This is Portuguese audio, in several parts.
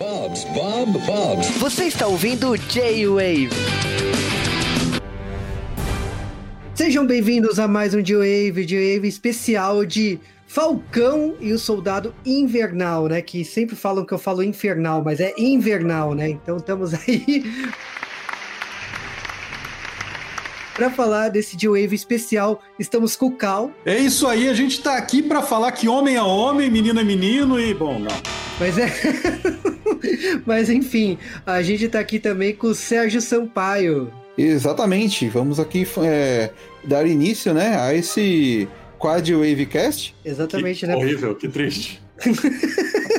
Bob's, Bob, Bob's. Você está ouvindo J-Wave. Sejam bem-vindos a mais um J-Wave, J-Wave especial de Falcão e o Soldado Invernal, né? Que sempre falam que eu falo infernal, mas é invernal, né? Então estamos aí para falar desse J-Wave especial. Estamos com o Cal. É isso aí, a gente tá aqui para falar que homem é homem, menino é menino e, bom, não. Mas é. Mas enfim, a gente tá aqui também com o Sérgio Sampaio. Exatamente, vamos aqui é, dar início né, a esse Quad Wavecast. Exatamente, que né? Horrível, que triste.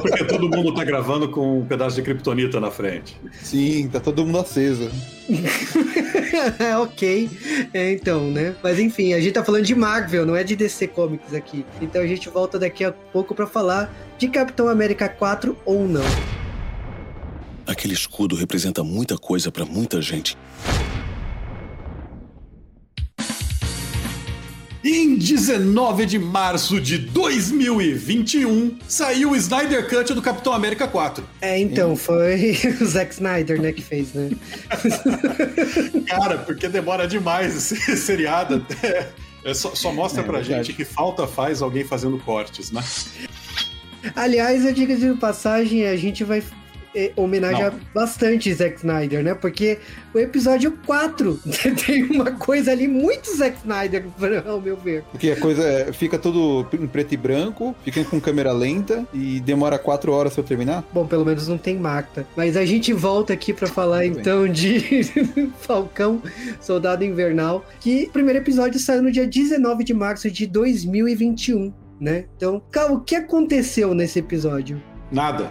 Porque todo mundo tá gravando com um pedaço de kryptonita na frente. Sim, tá todo mundo aceso. é ok. É, então, né? Mas enfim, a gente tá falando de Marvel, não é de DC Comics aqui. Então a gente volta daqui a pouco para falar de Capitão América 4 ou não. Aquele escudo representa muita coisa para muita gente. Em 19 de março de 2021, saiu o Snyder Cut do Capitão América 4. É, então, foi o Zack Snyder, né, que fez, né? Cara, porque demora demais esse seriado. É, só, só, mostra é, pra verdade. gente que falta faz alguém fazendo cortes, né? Aliás, eu digo de passagem, a gente vai homenagear Não. bastante Zack Snyder, né? Porque o episódio 4 tem uma coisa ali muito Zack Snyder, ao meu ver. Porque a coisa é, fica tudo em preto e branco, fica com câmera lenta e demora 4 horas pra terminar? Bom, pelo menos não tem Marta. Mas a gente volta aqui para falar Muito então bem. de Falcão, Soldado Invernal, que o primeiro episódio saiu no dia 19 de março de 2021. Né? Então, o que aconteceu nesse episódio? Nada.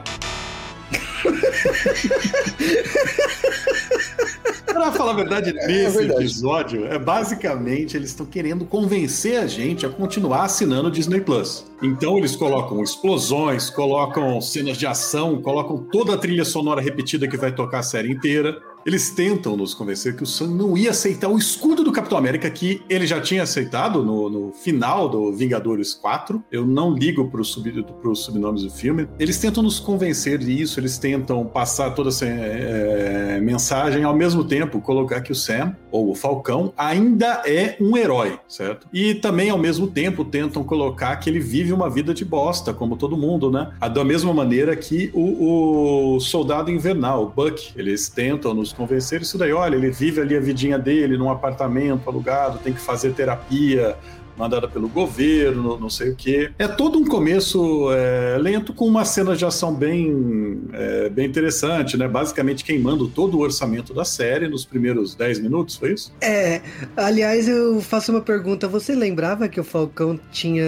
Pra falar a verdade, nesse é verdade. episódio, é basicamente eles estão querendo convencer a gente a continuar assinando o Disney Plus. Então eles colocam explosões, colocam cenas de ação, colocam toda a trilha sonora repetida que vai tocar a série inteira. Eles tentam nos convencer que o Sam não ia aceitar o escudo do Capitão América, que ele já tinha aceitado no, no final do Vingadores 4. Eu não ligo para os sub, subnomes do filme. Eles tentam nos convencer disso, eles tentam passar toda essa é, mensagem ao mesmo tempo, colocar que o Sam, ou o Falcão, ainda é um herói, certo? E também ao mesmo tempo tentam colocar que ele vive uma vida de bosta, como todo mundo, né? Da mesma maneira que o, o Soldado Invernal, o Buck, eles tentam nos convencer isso daí. Olha, ele vive ali a vidinha dele num apartamento alugado, tem que fazer terapia, mandada pelo governo, não sei o quê. É todo um começo é, lento com uma cena de ação bem, é, bem interessante, né? Basicamente queimando todo o orçamento da série nos primeiros 10 minutos, foi isso? É, aliás, eu faço uma pergunta. Você lembrava que o Falcão tinha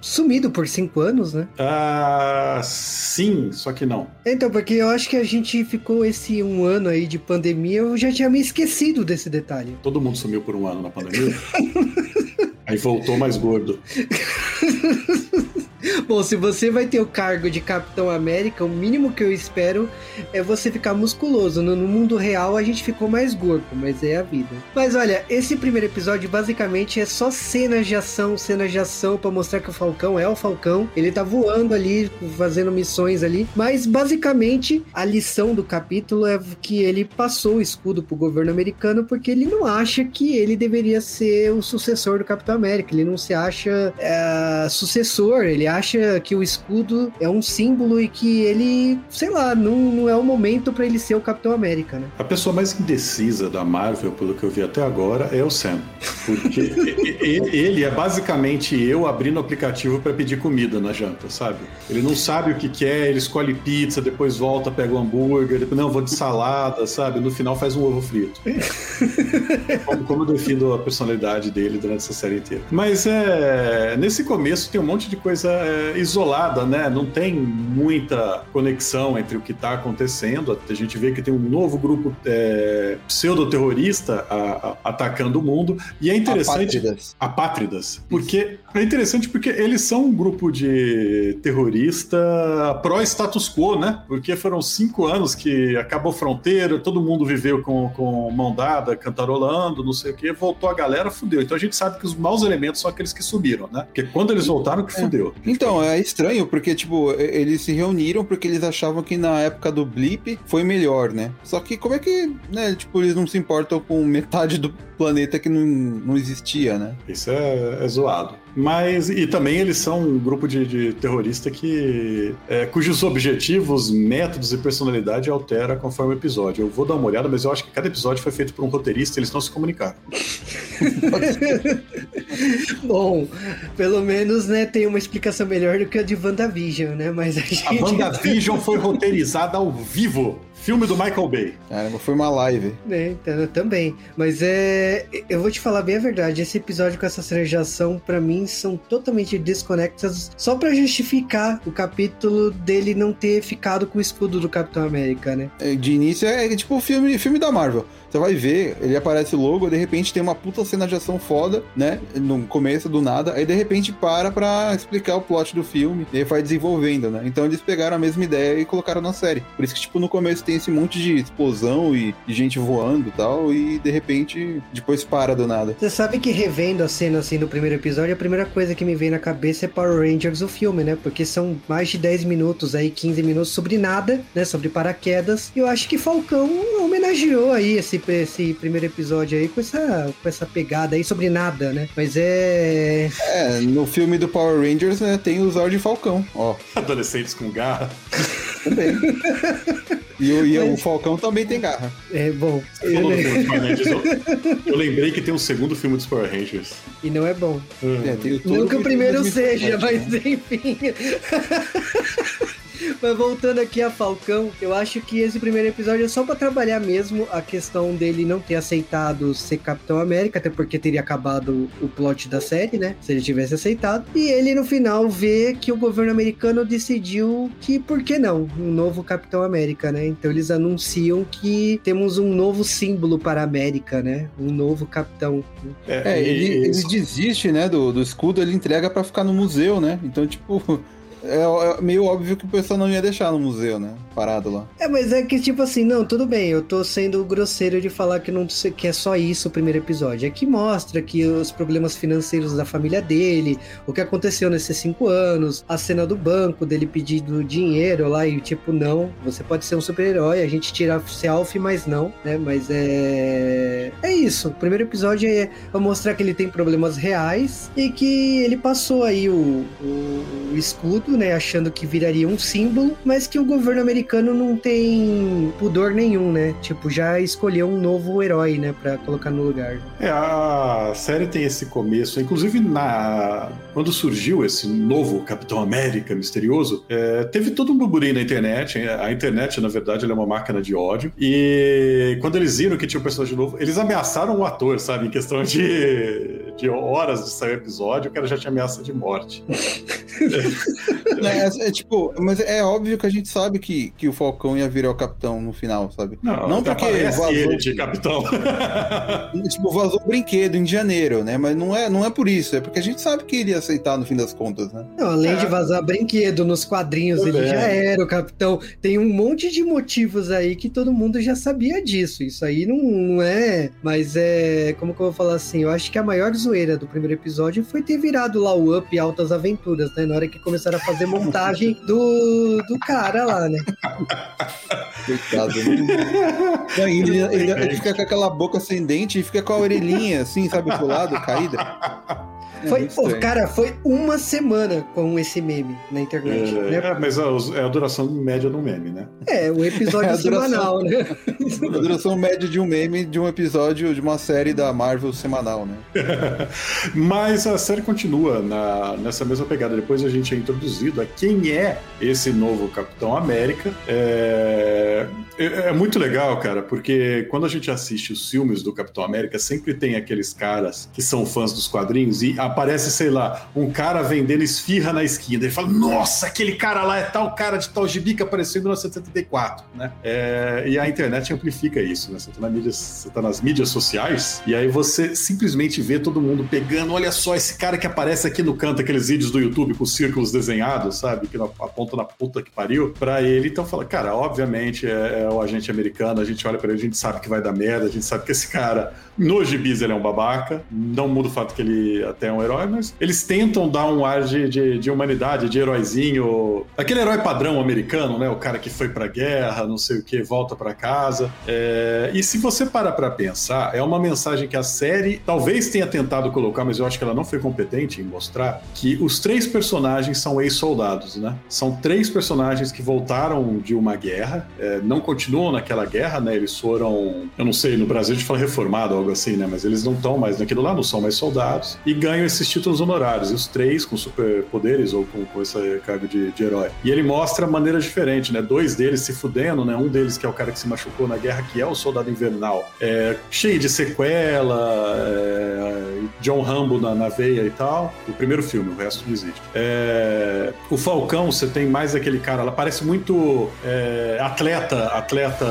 sumido por 5 anos, né? Ah, sim, só que não. Então, porque eu acho que a gente ficou esse um ano aí de pandemia, eu já tinha me esquecido desse detalhe. Todo mundo sumiu por um ano na pandemia? Aí voltou mais gordo. Bom, se você vai ter o cargo de Capitão América, o mínimo que eu espero é você ficar musculoso. No, no, mundo real a gente ficou mais gordo, mas é a vida. Mas olha, esse primeiro episódio basicamente é só cenas de ação, cenas de ação para mostrar que o Falcão é o Falcão. Ele tá voando ali, fazendo missões ali. Mas basicamente a lição do capítulo é que ele passou o escudo pro governo americano porque ele não acha que ele deveria ser o sucessor do Capitão América. Ele não se acha é, sucessor, ele acha que o escudo é um símbolo e que ele, sei lá, não, não é o momento para ele ser o Capitão América, né? A pessoa mais indecisa da Marvel, pelo que eu vi até agora, é o Sam. Porque ele é basicamente eu abrindo o aplicativo para pedir comida na janta, sabe? Ele não sabe o que quer, ele escolhe pizza, depois volta, pega o um hambúrguer, depois, não, vou de salada, sabe? No final faz um ovo frito. como, como eu defino a personalidade dele durante essa série inteira. Mas é, nesse começo tem um monte de coisa é, isolada, né? Não tem muita conexão entre o que está acontecendo. A gente vê que tem um novo grupo é, pseudo-terrorista atacando o mundo. E é interessante. Apátridas. Apátridas. Porque É interessante porque eles são um grupo de terrorista pró-status quo, né? Porque foram cinco anos que acabou fronteira, todo mundo viveu com, com mão dada, cantarolando, não sei o quê, voltou a galera, fudeu. Então a gente sabe que os maus elementos são aqueles que subiram, né? Porque quando eles voltaram, que fudeu. É. Então, é estranho, porque, tipo, eles se reuniram porque eles achavam que na época do blip foi melhor, né? Só que como é que, né, tipo, eles não se importam com metade do planeta que não, não existia, né? Isso é, é zoado. Mas, e também eles são um grupo de, de terrorista que, é, cujos objetivos, métodos e personalidade altera conforme o episódio. Eu vou dar uma olhada, mas eu acho que cada episódio foi feito por um roteirista e eles não se comunicaram. Bom, pelo menos, né, tem uma explicação melhor do que a de WandaVision, né? Mas a gente. A WandaVision foi roteirizada ao vivo. Filme do Michael Bay. Caramba, foi uma live. É, então, também. Mas é. Eu vou te falar bem a verdade. Esse episódio com essa cena de ação, pra mim, são totalmente desconectadas. Só pra justificar o capítulo dele não ter ficado com o escudo do Capitão América, né? De início é, é tipo filme, filme da Marvel. Você vai ver, ele aparece logo, de repente tem uma puta cena de ação foda, né? No começo, do nada, aí de repente para pra explicar o plot do filme, e vai desenvolvendo, né? Então eles pegaram a mesma ideia e colocaram na série. Por isso que, tipo, no começo tem esse monte de explosão e de gente voando e tal, e de repente depois para do nada. Você sabe que revendo a cena assim do primeiro episódio, a primeira coisa que me vem na cabeça é Power Rangers, o filme, né? Porque são mais de 10 minutos aí, 15 minutos sobre nada, né? Sobre paraquedas. E eu acho que Falcão homenageou aí esse esse primeiro episódio aí com essa, com essa pegada aí sobre nada, né? Mas é. É, no filme do Power Rangers né, tem o Zord Falcão, ó. Adolescentes com garra. Também. E, o, e Mas... o Falcão também tem garra. É bom. Eu, eu lembrei que tem um segundo filme dos Power Rangers. E não é bom. É, não que o primeiro seja, mas né? enfim. Mas voltando aqui a Falcão, eu acho que esse primeiro episódio é só para trabalhar mesmo a questão dele não ter aceitado ser Capitão América, até porque teria acabado o plot da série, né? Se ele tivesse aceitado. E ele no final vê que o governo americano decidiu que por que não? Um novo Capitão América, né? Então eles anunciam que temos um novo símbolo para a América, né? Um novo capitão. É, é ele, ele desiste, né, do, do escudo, ele entrega para ficar no museu, né? Então, tipo, é, é, meio óbvio que o pessoal não ia deixar no museu, né? Parado lá. É, mas é que tipo assim, não, tudo bem, eu tô sendo grosseiro de falar que não que é só isso o primeiro episódio. É que mostra que os problemas financeiros da família dele, o que aconteceu nesses cinco anos, a cena do banco dele pedindo dinheiro lá e tipo, não, você pode ser um super-herói, a gente tira selfie, mas não, né? Mas é. É isso. O primeiro episódio é pra mostrar que ele tem problemas reais e que ele passou aí o, o, o escudo né, achando que viraria um símbolo, mas que o governo americano não tem pudor nenhum, né? Tipo, já escolheu um novo herói, né, para colocar no lugar. É, a série tem esse começo, inclusive na quando surgiu esse novo Capitão América misterioso, é, teve todo um burburinho na internet. A internet, na verdade, é uma máquina de ódio. E quando eles viram que tinha um personagem novo, eles ameaçaram o ator, sabe? Em questão de, de horas de sair o episódio, o cara já tinha ameaça de morte. é, é, tipo, mas é óbvio que a gente sabe que, que o Falcão ia virar o capitão no final, sabe? Não, não porque vazou ele de capitão. tipo, vazou o brinquedo em janeiro, né? Mas não é, não é por isso, é porque a gente sabe que ele ia aceitar no fim das contas, né? Não, além é. de vazar brinquedo nos quadrinhos, Também. ele já era o capitão. Tem um monte de motivos aí que todo mundo já sabia disso. Isso aí não, não é. Mas é. Como que eu vou falar assim? Eu acho que a maior zoeira do primeiro episódio foi ter virado lá o Up Altas Aventuras, né? Na hora que começaram a fazer montagem do, do cara lá, né? Coitado. Né? ele, ele, ele, fica com aquela boca sem dente e fica com a orelhinha assim, sabe, pro lado, caída. É foi, oh, cara, foi uma semana com esse meme na internet. É, né? é mas a, é a duração média do meme, né? É, o episódio é semanal, né? A duração média de um meme de um episódio de uma série da Marvel semanal, né? mas a série continua na, nessa mesma pegada. Depois a gente é introduzido a quem é esse novo Capitão América. É, é, é muito legal, cara, porque quando a gente assiste os filmes do Capitão América, sempre tem aqueles caras que são fãs dos quadrinhos e a aparece, sei lá, um cara vendendo esfirra na esquina. Ele fala, nossa, aquele cara lá é tal cara de tal gibi que apareceu em 1974, né? É, e a internet amplifica isso, né? Você tá, mídia, você tá nas mídias sociais e aí você simplesmente vê todo mundo pegando, olha só, esse cara que aparece aqui no canto, aqueles vídeos do YouTube com círculos desenhados, sabe? Que aponta na puta que pariu, pra ele. Então fala, cara, obviamente é, é o agente americano, a gente olha pra ele, a gente sabe que vai dar merda, a gente sabe que esse cara, no gibis, ele é um babaca. Não muda o fato que ele até é um herói, mas eles tentam dar um ar de, de, de humanidade, de heróizinho. Aquele herói padrão americano, né? O cara que foi pra guerra, não sei o que, volta pra casa. É... E se você parar pra pensar, é uma mensagem que a série talvez tenha tentado colocar, mas eu acho que ela não foi competente em mostrar, que os três personagens são ex-soldados, né? São três personagens que voltaram de uma guerra, é, não continuam naquela guerra, né? Eles foram, eu não sei, no Brasil a gente fala reformado, algo assim, né? Mas eles não estão mais naquilo lá, não são mais soldados, e ganham esses títulos honorários, os três com superpoderes ou com, com esse cargo de, de, herói. E ele mostra maneiras diferentes, né? Dois deles se fudendo, né? Um deles que é o cara que se machucou na guerra, que é o soldado invernal, é, cheio de sequela, é, John Rambo na, na, veia e tal. O primeiro filme, o resto não existe. É, o Falcão, você tem mais aquele cara, ela parece muito é, atleta, atleta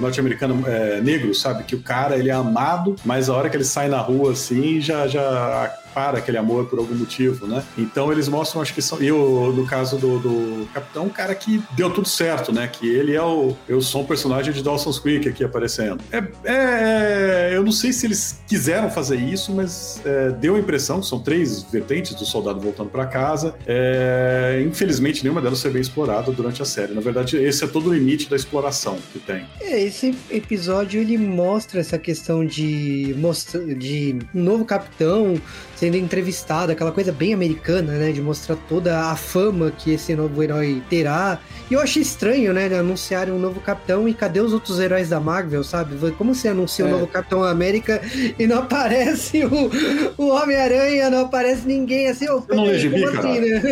norte-americano é, negro, sabe? Que o cara ele é amado, mas a hora que ele sai na rua assim, já já para aquele amor por algum motivo, né? Então eles mostram, acho que são. E o, no caso do, do Capitão, um cara que deu tudo certo, né? Que ele é o. Eu sou um personagem de Dawson's Creek aqui aparecendo. É, é eu não sei se eles quiseram fazer isso, mas é, deu a impressão que são três vertentes do soldado voltando para casa. É, infelizmente, nenhuma delas foi bem explorada durante a série. Na verdade, esse é todo o limite da exploração que tem. É, esse episódio ele mostra essa questão de, de um novo capitão sendo entrevistado, aquela coisa bem americana, né? De mostrar toda a fama que esse novo herói terá. E eu achei estranho, né? Anunciarem um novo Capitão e cadê os outros heróis da Marvel, sabe? Como você anuncia o é. um novo Capitão América e não aparece o, o Homem-Aranha, não aparece ninguém assim? Oh, não legibi, assim, né?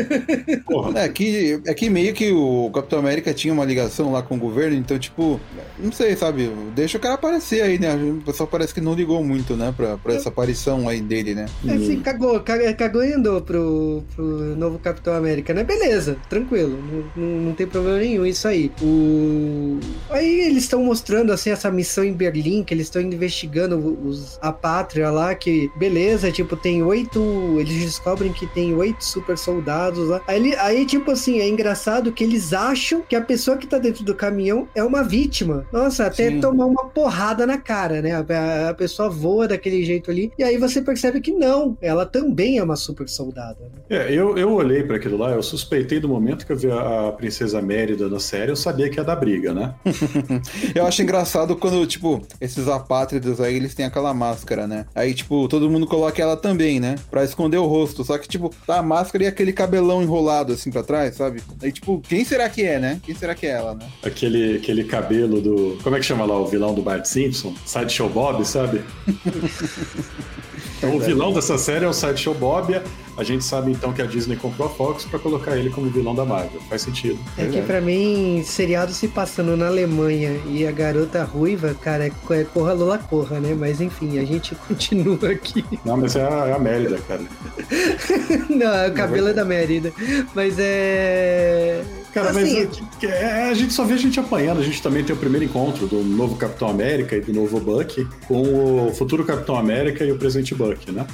É que, é que meio que o Capitão América tinha uma ligação lá com o governo, então, tipo, não sei, sabe? Deixa o cara aparecer aí, né? O pessoal parece que não ligou muito, né? Pra, pra essa aparição aí dele, né? É, assim, cagou, cagou e andou pro, pro novo Capitão América, né? Beleza, tranquilo, não, não, não tem problema nenhum isso aí. O... Aí eles estão mostrando, assim, essa missão em Berlim, que eles estão investigando os, a pátria lá, que beleza, tipo, tem oito, eles descobrem que tem oito super soldados lá. Aí, aí, tipo assim, é engraçado que eles acham que a pessoa que tá dentro do caminhão é uma vítima. Nossa, até Sim. tomar uma porrada na cara, né? A, a pessoa voa daquele jeito ali, e aí você percebe que não, ela também é uma super soldada. Né? É, eu, eu olhei para aquilo lá, eu suspeitei do momento que eu vi a, a Princesa Mérida na série, eu sabia que ia dar briga, né? eu acho engraçado quando, tipo, esses apátridas aí, eles têm aquela máscara, né? Aí, tipo, todo mundo coloca ela também, né? Pra esconder o rosto. Só que, tipo, tá a máscara e aquele cabelão enrolado assim pra trás, sabe? Aí, tipo, quem será que é, né? Quem será que é ela, né? Aquele, aquele cabelo do. Como é que chama lá o vilão do Bart Simpson? Sideshow Bob, sabe? Então, o vilão dessa série é o Sideshow Bob. A gente sabe então que a Disney comprou a Fox para colocar ele como vilão da Marvel. Faz sentido. É que para mim, seriado se passando na Alemanha e a garota ruiva, cara, é, é corra Lula corra, né? Mas enfim, a gente continua aqui. Não, mas é a, é a Mérida, cara. Não, o cabelo é da Mérida. Mas é. Cara, assim, mas é, a gente só vê a gente apanhando. A gente também tem o primeiro encontro do novo Capitão América e do novo Buck com o futuro Capitão América e o presente Buck, né?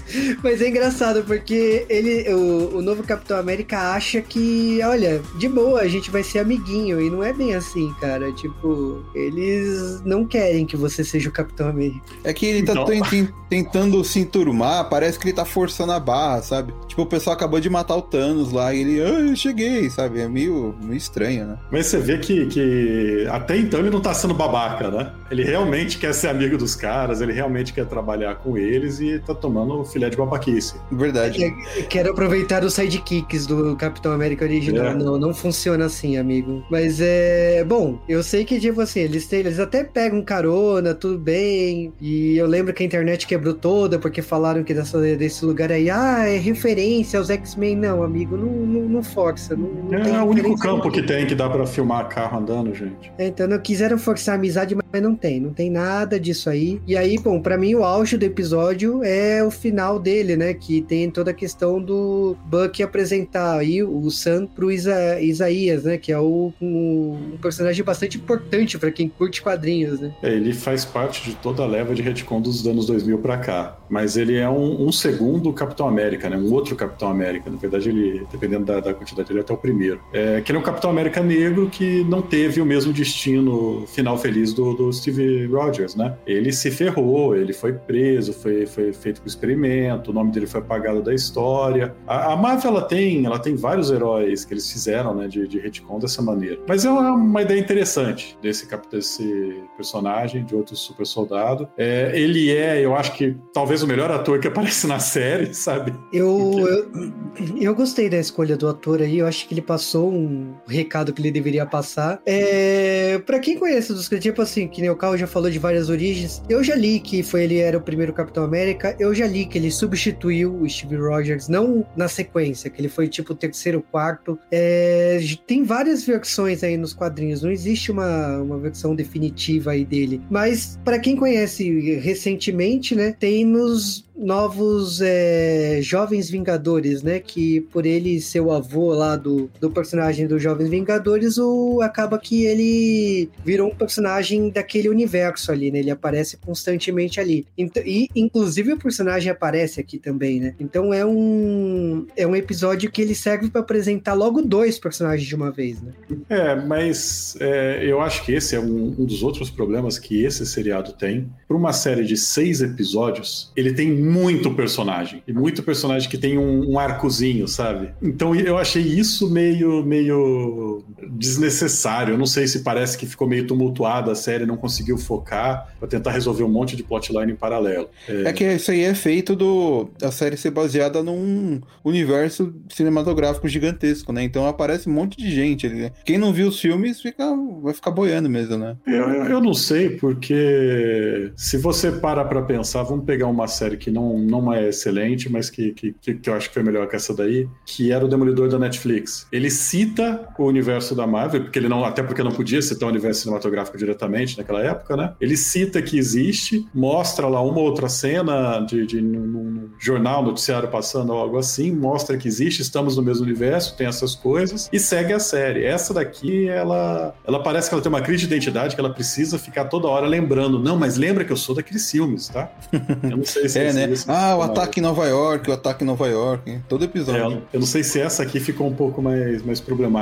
Mas é engraçado porque ele, o, o novo Capitão América acha que, olha, de boa, a gente vai ser amiguinho. E não é bem assim, cara. Tipo, eles não querem que você seja o Capitão América. É que ele tá então... tentando se enturmar, parece que ele tá forçando a barra, sabe? Tipo, o pessoal acabou de matar o Thanos lá e ele, ah, eu cheguei, sabe? É meio meio estranho, né? Mas você vê que, que até então ele não tá sendo babaca, né? Ele realmente quer ser amigo dos caras, ele realmente quer trabalhar com eles e tá tomando filé de babaquice. Verdade. É, quero aproveitar os sidekicks do Capitão América original. É. Não, não funciona assim, amigo. Mas é. Bom, eu sei que, tipo assim, eles, têm, eles até pegam carona, tudo bem. E eu lembro que a internet quebrou toda porque falaram que dessa, desse lugar aí, ah, é referência aos X-Men. Não, amigo, não, não, não força. Não, não é o único campo campo que tem que dá para filmar carro andando, gente. É, então não quiseram forçar a amizade, mas Mas não tem, não tem nada disso aí. E aí, bom, para mim o auge do episódio é o final dele, né? Que tem toda a questão do Buck apresentar aí o Sam pro Isa Isaías, né? Que é o, um, um personagem bastante importante para quem curte quadrinhos, né? É, ele faz parte de toda a leva de retcon dos anos 2000 para cá. Mas ele é um, um, segundo Capitão América, né? Um outro Capitão América. Na verdade, ele, dependendo da, da quantidade, ele é até o primeiro. É, que ele é um Capitão América negro que não teve o mesmo destino final feliz do, do Steve Rogers, né? Ele se ferrou, ele foi preso, foi, foi feito com experimento, o nome dele foi apagado da história. A, a Marvel, ela tem, ela tem vários heróis que eles fizeram, né, de, de retcon dessa maneira. Mas é uma, uma ideia interessante desse, desse personagem, de outro super soldado. É, ele é, eu acho que talvez o melhor ator que aparece na série, sabe? Eu, eu, eu, gostei da escolha do ator aí, eu acho que ele passou um recado que ele deveria passar. É, para quem conhece dos tipo assim, que nem o Carl já falou de várias origens, eu já li que foi ele era o primeiro Capitão América, eu já li que ele substituiu o Steve Rogers, não na sequência, que ele foi tipo o terceiro, quarto. É, tem várias versões aí nos quadrinhos, não existe uma, uma versão definitiva aí dele. Mas para quem conhece recentemente, né, tem nos novos é, Jovens Vingadores, né? Que por ele ser o avô lá do, do personagem Jovens Vingadores, o, acaba que ele virou um personagem daquele universo ali, né? Ele aparece constantemente ali. E, inclusive, o personagem aparece aqui também, né? Então é um, é um episódio que ele serve para apresentar logo dois personagens de uma vez, né? É, mas é, eu acho que esse é um, um dos outros problemas que esse seriado tem. Para uma série de seis episódios, ele tem muito personagem. E muito personagem que tem um, um, arcozinho, sabe? Então eu achei isso meio, meio desnecessário. Eu não sei se parece que ficou meio tumultuada a série, não conseguiu focar para tentar resolver um monte de plotline em paralelo. É... é... que isso aí é feito do a série ser baseada num universo cinematográfico gigantesco, né? Então aparece um monte de gente. Né? Quem não viu os filmes fica, vai ficar boiando mesmo, né? Eu, eu, não sei, porque se você para pra pensar, vamos pegar uma série que não não, não é excelente, mas que, que, que eu acho que foi melhor que essa daí, que era o Demolidor da Netflix. Ele cita o universo da Marvel, porque ele não, até porque não podia citar o universo cinematográfico diretamente naquela época, né? Ele cita que existe, mostra lá uma outra cena de, de num, jornal, noticiário passando algo assim, mostra que existe, estamos no mesmo universo, tem essas coisas, e segue a série. Essa daqui, ela, ela parece que ela tem uma crise de identidade que ela precisa ficar toda hora lembrando. Não, mas lembra que eu sou daqueles filmes, tá? Eu não sei se é, né? Ah, o ataque em Nova York, o ataque em Nova York, hein? todo episódio. É, eu não sei se essa aqui ficou um pouco mais, mais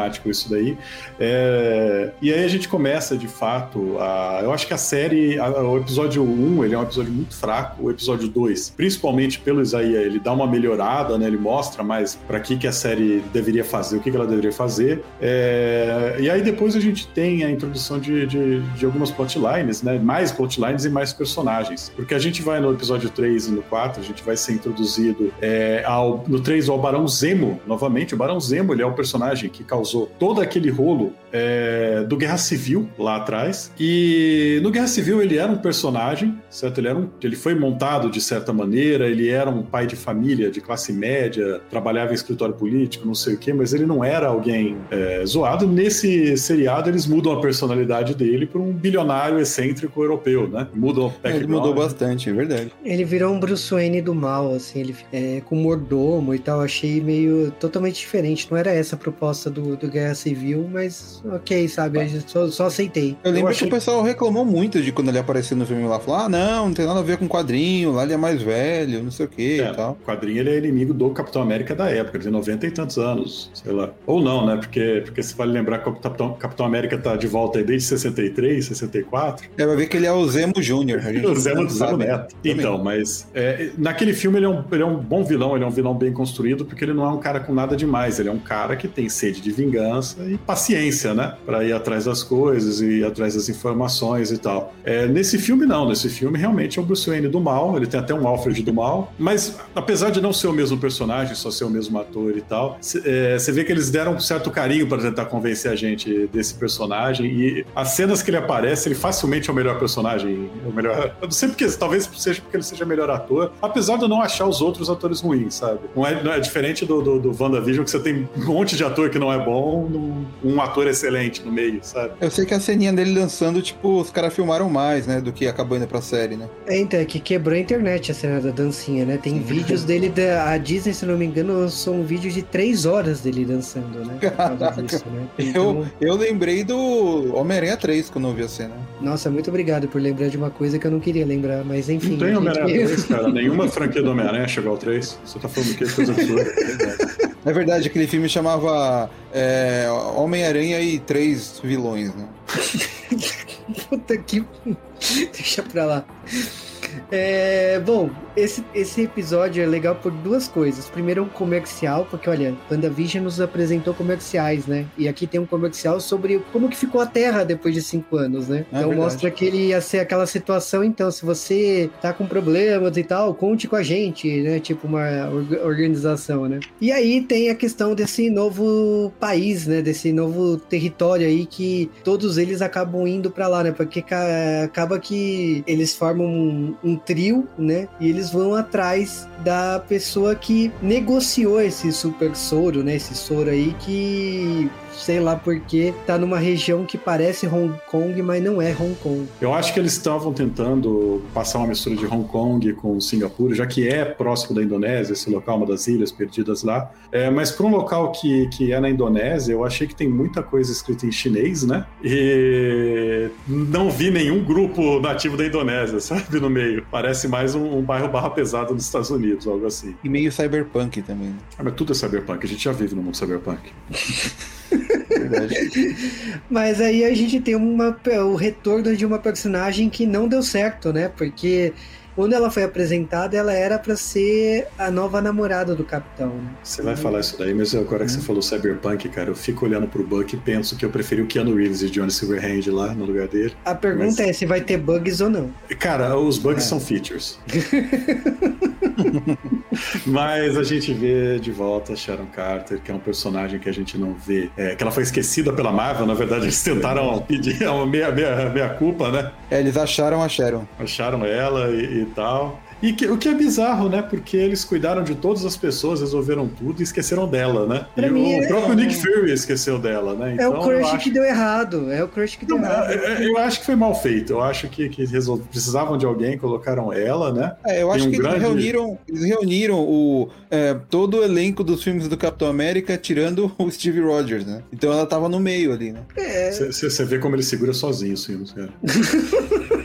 problemático, isso daí. É... E aí a gente começa, de fato, a... eu acho que a série, a... o episódio 1, ele é um episódio muito fraco, o episódio 2, principalmente pelo Isaías, ele dá uma melhorada, né? Ele mostra mais para que, que a série deveria fazer, o que, que ela deveria fazer. É... E aí depois a gente tem a introdução de, de, de algumas plotlines, né? Mais plotlines e mais personagens. Porque a gente vai no episódio 3 e no 4 4, a gente vai ser introduzido é, ao, no 3 ao Barão Zemo, novamente. O Barão Zemo ele é o personagem que causou todo aquele rolo é, do Guerra Civil lá atrás. E no Guerra Civil ele era um personagem, certo? Ele, era um, ele foi montado de certa maneira, ele era um pai de família, de classe média, trabalhava em escritório político, não sei o quê, mas ele não era alguém é, zoado. Nesse seriado eles mudam a personalidade dele para um bilionário excêntrico europeu, né? Mudam o Ele mudou bastante, é verdade. Ele virou um Bruce Wayne do mal, assim, ele é, com mordomo e tal, achei meio totalmente diferente. Não era essa a proposta do, do Guerra Civil, mas ok, sabe? Eu só, só aceitei. Eu lembro eu achei... que o pessoal reclamou muito de quando ele apareceu no filme lá. Falou, ah, não, não tem nada a ver com quadrinho, lá ele é mais velho, não sei o que é, e tal. O quadrinho ele é inimigo do Capitão América da época, de 90 e tantos anos, sei lá. Ou não, né? Porque, porque se vale lembrar que o Capitão, Capitão América tá de volta aí desde 63, 64. É, vai ver que ele é o Zemo Júnior. O Zemo, do Zemo Neto. Também. Então, mas é, naquele filme ele é, um, ele é um bom vilão, ele é um vilão bem construído, porque ele não é um cara com nada demais, ele é um cara que tem sede de vingança e paciência né? Para ir atrás das coisas e atrás das informações e tal. É, nesse filme, não. Nesse filme, realmente é o Bruce Wayne do mal. Ele tem até um Alfred do mal. Mas, apesar de não ser o mesmo personagem, só ser o mesmo ator e tal, você é, vê que eles deram um certo carinho para tentar convencer a gente desse personagem. E as cenas que ele aparece, ele facilmente é o melhor personagem. É o melhor. Eu não sei porque, talvez seja porque ele seja o melhor ator. Apesar de eu não achar os outros atores ruins, sabe? Não é, não é diferente do, do, do WandaVision, que você tem um monte de ator que não é bom, um ator excelente no meio, sabe? Eu sei que a ceninha dele dançando, tipo, os caras filmaram mais, né? Do que acabou indo pra série, né? É, então, é que quebrou a internet a cena da dancinha, né? Tem vídeos dele, da, a Disney, se não me engano, lançou um vídeo de três horas dele dançando, né? Causa disso, né? Então, Eu, eu lembrei do Homem-Aranha 3 quando eu vi a cena. nossa, muito obrigado por lembrar de uma coisa que eu não queria lembrar, mas enfim. Não tem a gente- Homem-Aranha 3, cara. Nenhuma franquia do Homem-Aranha chegou ao 3. Você tá falando o quê? Coisa absurda. É verdade, aquele filme chamava é, Homem-Aranha e Três Vilões, né? Puta que. Deixa pra lá. É, bom, esse, esse episódio é legal por duas coisas. Primeiro, um comercial, porque olha, WandaVision nos apresentou comerciais, né? E aqui tem um comercial sobre como que ficou a Terra depois de cinco anos, né? É então verdade. mostra que ele ia ser aquela situação. Então, se você tá com problemas e tal, conte com a gente, né? Tipo uma orga- organização, né? E aí tem a questão desse novo país, né? Desse novo território aí que todos eles acabam indo pra lá, né? Porque ca- acaba que eles formam um, um trio, né? E eles vão atrás da pessoa que negociou esse super soro, né? Esse soro aí que sei lá porque tá numa região que parece Hong Kong, mas não é Hong Kong. Eu acho que eles estavam tentando passar uma mistura de Hong Kong com Singapura, já que é próximo da Indonésia, esse local, uma das ilhas perdidas lá. É, mas para um local que, que é na Indonésia, eu achei que tem muita coisa escrita em chinês, né? E não vi nenhum grupo nativo da Indonésia, sabe? No meio. Parece mais um, um bairro barra pesada nos Estados Unidos, algo assim. E meio cyberpunk também, né? Ah, mas tudo é cyberpunk, a gente já vive no mundo cyberpunk. Mas aí a gente tem uma, o retorno de uma personagem que não deu certo, né? Porque quando ela foi apresentada, ela era pra ser a nova namorada do capitão, né? Você vai falar isso daí, mas agora que você falou cyberpunk, cara, eu fico olhando pro Buck e penso que eu preferi o Keanu Reeves e Johnny Silverhand lá no lugar dele. A pergunta Mas- é se vai ter bugs ou não. Cara, os bugs É. são features. Mas a gente vê de volta a Sharon Carter, que é um personagem que a gente não vê. É, que ela foi esquecida pela Marvel, na verdade, eles tentaram pedir uma meia, meia, meia culpa, né? É, eles acharam, acharam. Acharam ela e, e tal. E que- o que é bizarro, né? Porque eles cuidaram de todas as pessoas, resolveram tudo e esqueceram dela, né? Pra e mim o é- próprio Nick Fury esqueceu dela, né? é o eu crush acho- que deu errado. É o crush que deu Não, errado. é- é- eu acho que foi mal feito. Eu acho que, que resol- precisavam de alguém, colocaram ela, né? É, eu acho um que eles grande- reuniram, eles reuniram o, é, todo o elenco dos filmes do Capitão América, tirando o Steve Rogers, né? Então ela tava no meio ali, né? É, Você vê como ele segura sozinho os filmes, cara.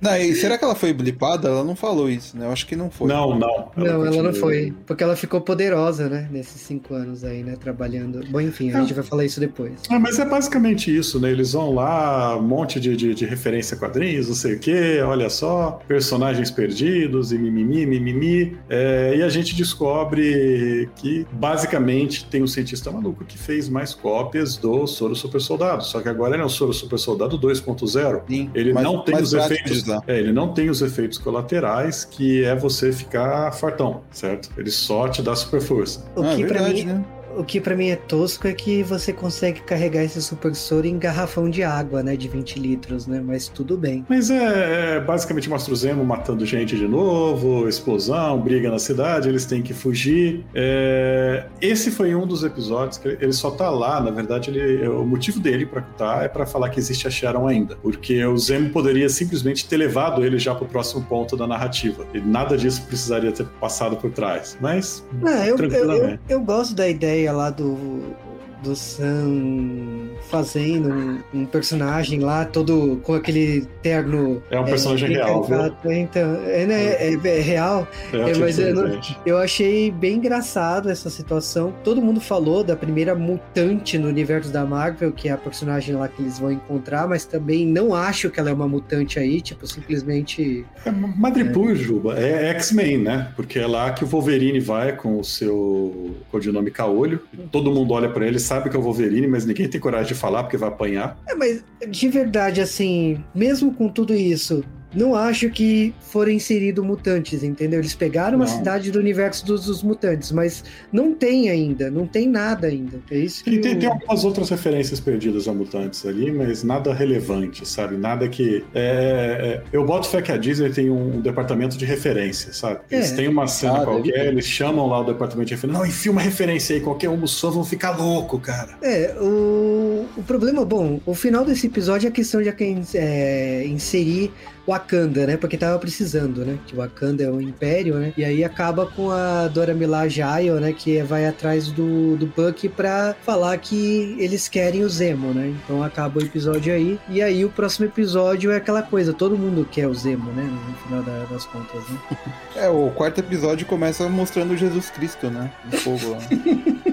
Não, e será que ela foi blipada? Ela não falou isso, né? Eu acho que não foi. Não, não. não, ela não foi. Porque ela ficou poderosa, né? Nesses cinco anos aí, né? Trabalhando. Bom, enfim, a É. gente vai falar isso depois. Ah, mas é basicamente isso, né? Eles vão lá, um monte de, de, de referência a quadrinhos, não sei o quê, olha só, personagens perdidos e mimimi, mimimi. É, e a gente descobre que basicamente tem um cientista maluco que fez mais cópias do Soro Super Soldado. Só que agora ele é o Soro Super Soldado 2.0. Sim, Ele mais- não tem os efeitos. Usar. É, ele não tem os efeitos colaterais, que é você ficar fartão, certo? Ele só te dá super força. O Ah, que pra verdade, mim. né? O que pra mim é tosco é que você consegue carregar esse super soro em garrafão de água, né? De 20 litros, né? Mas tudo bem. Mas é, é basicamente Mastro Zemo matando gente de novo, explosão, briga na cidade, eles têm que fugir. É, esse foi um dos episódios que ele só tá lá, na verdade, ele, o motivo dele pra estar é pra falar que existe a Sharon ainda. Porque o Zemo poderia simplesmente ter levado ele já pro próximo ponto da narrativa. E nada disso precisaria ter passado por trás. Mas. Ah, eu, eu, eu, tranquilamente. eu gosto da ideia lá do, do Sam fazendo um, um personagem lá, todo com aquele terno. É um personagem real, viu? caricato. Então, é, né, é, é real. Eu É, achei mas eu não-. Eu achei bem engraçado essa situação. Todo mundo falou da primeira mutante no universo da Marvel, que é a personagem lá que eles vão encontrar, mas também não acho que ela é uma mutante aí, tipo, simplesmente. É Madripoor, Juba, é X-Men, né? Porque é lá que o Wolverine vai com o seu codinome Caolho. Todo mundo olha pra ele, sabe que é o Wolverine, mas ninguém tem coragem de falar porque vai apanhar. É, mas de verdade, assim, mesmo com tudo isso, não acho que foram inseridos mutantes, entendeu? Eles pegaram uma cidade do universo dos, dos, mutantes, mas não tem ainda, não tem nada ainda. É isso que. E tem, eu... tem algumas outras referências perdidas a mutantes ali, mas nada relevante, sabe? Nada que. É, é, eu boto fé que a Disney tem um, departamento de referência, sabe? Eles é. têm uma cena ah, qualquer, eles chamam lá o departamento de referência. Não, enfia uma referência aí, qualquer um dos fãs vão ficar louco, cara. É, o, o problema, bom, o final desse episódio é a questão de é, inserir Wakanda, né? Porque tava precisando, né? Que Wakanda é um império, né? E aí acaba com a Dora Milaje né? Que vai atrás do, do Bucky pra falar que eles querem o Zemo, né? Então acaba o episódio aí. E aí o próximo episódio é aquela coisa, todo mundo quer o Zemo, né? No final da, das contas, né? É, o quarto episódio começa mostrando Jesus Cristo, né? No fogo lá.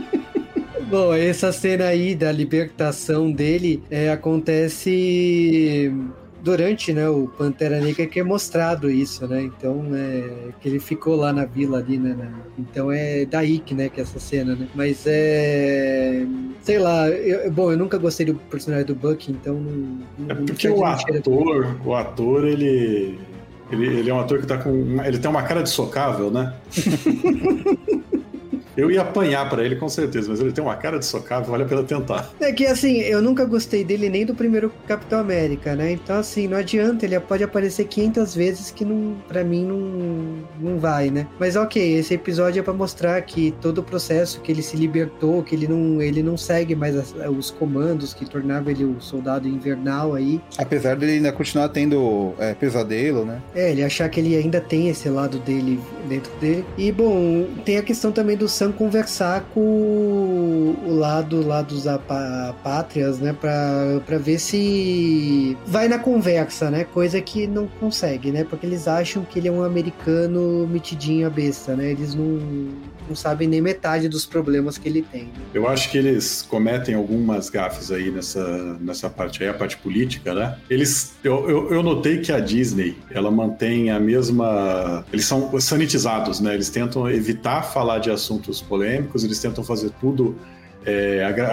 Bom, essa cena aí da libertação dele é, acontece durante né, o Pantera Negra que é mostrado isso, né? Então, é, que ele ficou lá na vila ali, né? Na, então é daí que, né, que é essa cena, né? Mas é... Sei lá, eu, bom, eu nunca gostei do personagem do Buck, então... Não, é porque o ator, o ator, ele... Ele, ele é um ator que tá com... Ele tem uma cara de socável, né? Eu ia apanhar para ele com certeza, mas ele tem uma cara de socável, vale a pena tentar. É que assim, eu nunca gostei dele nem do primeiro Capitão América, né? Então assim, não adianta, ele pode aparecer 500 vezes que não, para mim não, não vai, né? Mas ok, esse episódio é para mostrar que todo o processo que ele se libertou, que ele não, ele não segue mais as, os comandos que tornavam ele o soldado invernal aí. Apesar dele ainda continuar tendo é, pesadelo, né? É, ele achar que ele ainda tem esse lado dele dentro dele. E bom, tem a questão também do conversar com o lado lá dos apátrias, né, pra, pra ver se vai na conversa, né, coisa que não consegue, né, porque eles acham que ele é um americano metidinho a besta, né, eles não, não sabem nem metade dos problemas que ele tem. Né? Eu acho que eles cometem algumas gafes aí nessa, nessa parte aí, a parte política, né, eles, eu, eu, eu notei que a Disney, ela mantém a mesma, eles são sanitizados, né, eles tentam evitar falar de assuntos assuntos polêmicos, eles tentam fazer tudo é, agra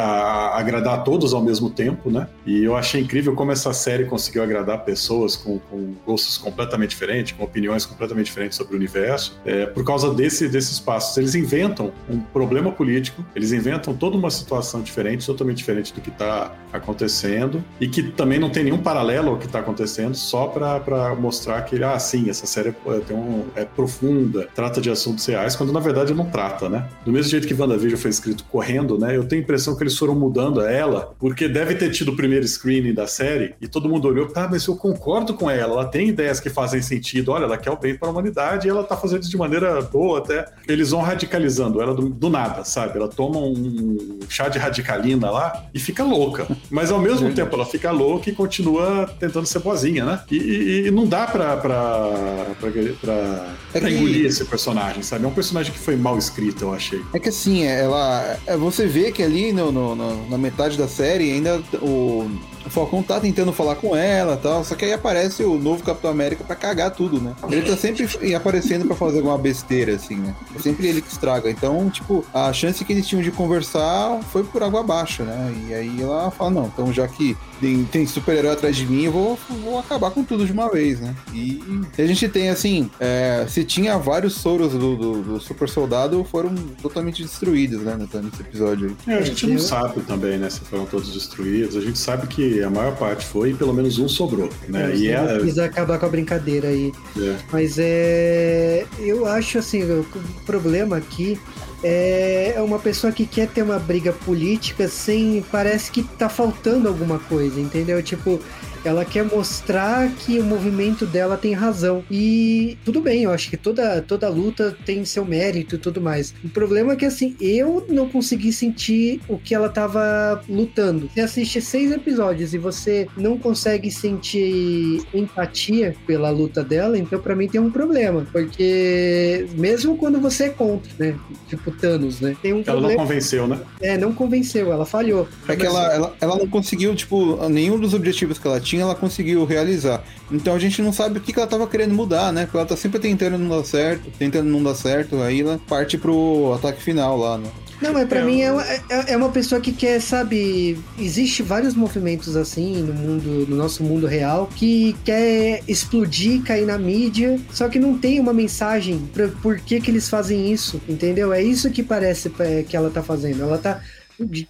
agradar a todos ao mesmo tempo, né? E eu achei incrível como essa série conseguiu agradar pessoas com, com gostos completamente diferentes, com opiniões completamente diferentes sobre o universo, é, por causa desse, desses passos. Eles inventam um problema político, eles inventam toda uma situação diferente, totalmente diferente do que está acontecendo, e que também não tem nenhum paralelo ao que está acontecendo, só para mostrar que, ah, sim, essa série é, tem um, é profunda, trata de assuntos reais, quando na verdade não trata, né? Do mesmo jeito que WandaVision foi escrito correndo, né? Eu tenho a impressão que eles foram mudando ela, porque deve ter tido o primeiro screening da série e todo mundo olhou, tá, mas eu concordo com ela, ela tem ideias que fazem sentido, olha, ela quer o bem para a humanidade e ela tá fazendo isso de maneira boa até. Eles vão radicalizando ela do, do nada, sabe? Ela toma um chá de radicalina lá e fica louca, mas ao mesmo tempo ela fica louca e continua tentando ser boazinha, né? E, e, e não dá pra, pra, pra, pra, é pra engolir esse personagem, sabe? É um personagem que foi mal escrito, eu achei. É que assim, ela. É, você vê que ali no, no, no, na metade da série ainda o, o Falcão tá tentando falar com ela tal, só que aí aparece o novo Capitão América para cagar tudo, né? Ele tá sempre aparecendo para fazer alguma besteira, assim, né? É sempre ele que estraga. Então, tipo, a chance que eles tinham de conversar foi por água abaixo, né? E aí ela fala, não, então já que tem, tem super-herói atrás de mim, eu vou, vou acabar com tudo de uma vez, né? E, a gente tem, assim, é, se tinha vários soros do, do, do, super soldado, foram totalmente destruídos, né, nesse episódio aí. É, a gente não sabe também, né, se foram todos destruídos. A gente sabe que a maior parte foi e pelo menos um sobrou, né? É, e é... quis acabar com a brincadeira aí. É. Mas é... Eu acho, assim, o problema aqui é, é uma pessoa que quer ter uma briga política sem. Parece que tá faltando alguma coisa, entendeu? Tipo, ela quer mostrar que o movimento dela tem razão. E tudo bem, eu acho que toda, toda luta tem seu mérito e tudo mais. O problema é que, assim, eu não consegui sentir o que ela tava lutando. Você assiste seis episódios e você não consegue sentir empatia pela luta dela, então para mim tem um problema. Porque mesmo quando você é contra, né? Tipo Thanos, né? Tem um ela problema. não convenceu, né? É, não convenceu, ela falhou. É que ela, ela, ela não conseguiu, tipo, nenhum dos objetivos que ela tinha tinha, ela conseguiu realizar. Então a gente não sabe o que, que ela estava querendo mudar, né? Porque ela tá sempre tentando não dar certo, tentando não dar certo, aí ela parte pro ataque final lá, né? Não, mas pra é, mim é uma, é, é uma pessoa que quer, sabe. Existe vários movimentos assim no mundo, no nosso mundo real, que quer explodir, cair na mídia, só que não tem uma mensagem pra por que, que eles fazem isso, entendeu? É isso que parece é, que ela tá fazendo. Ela tá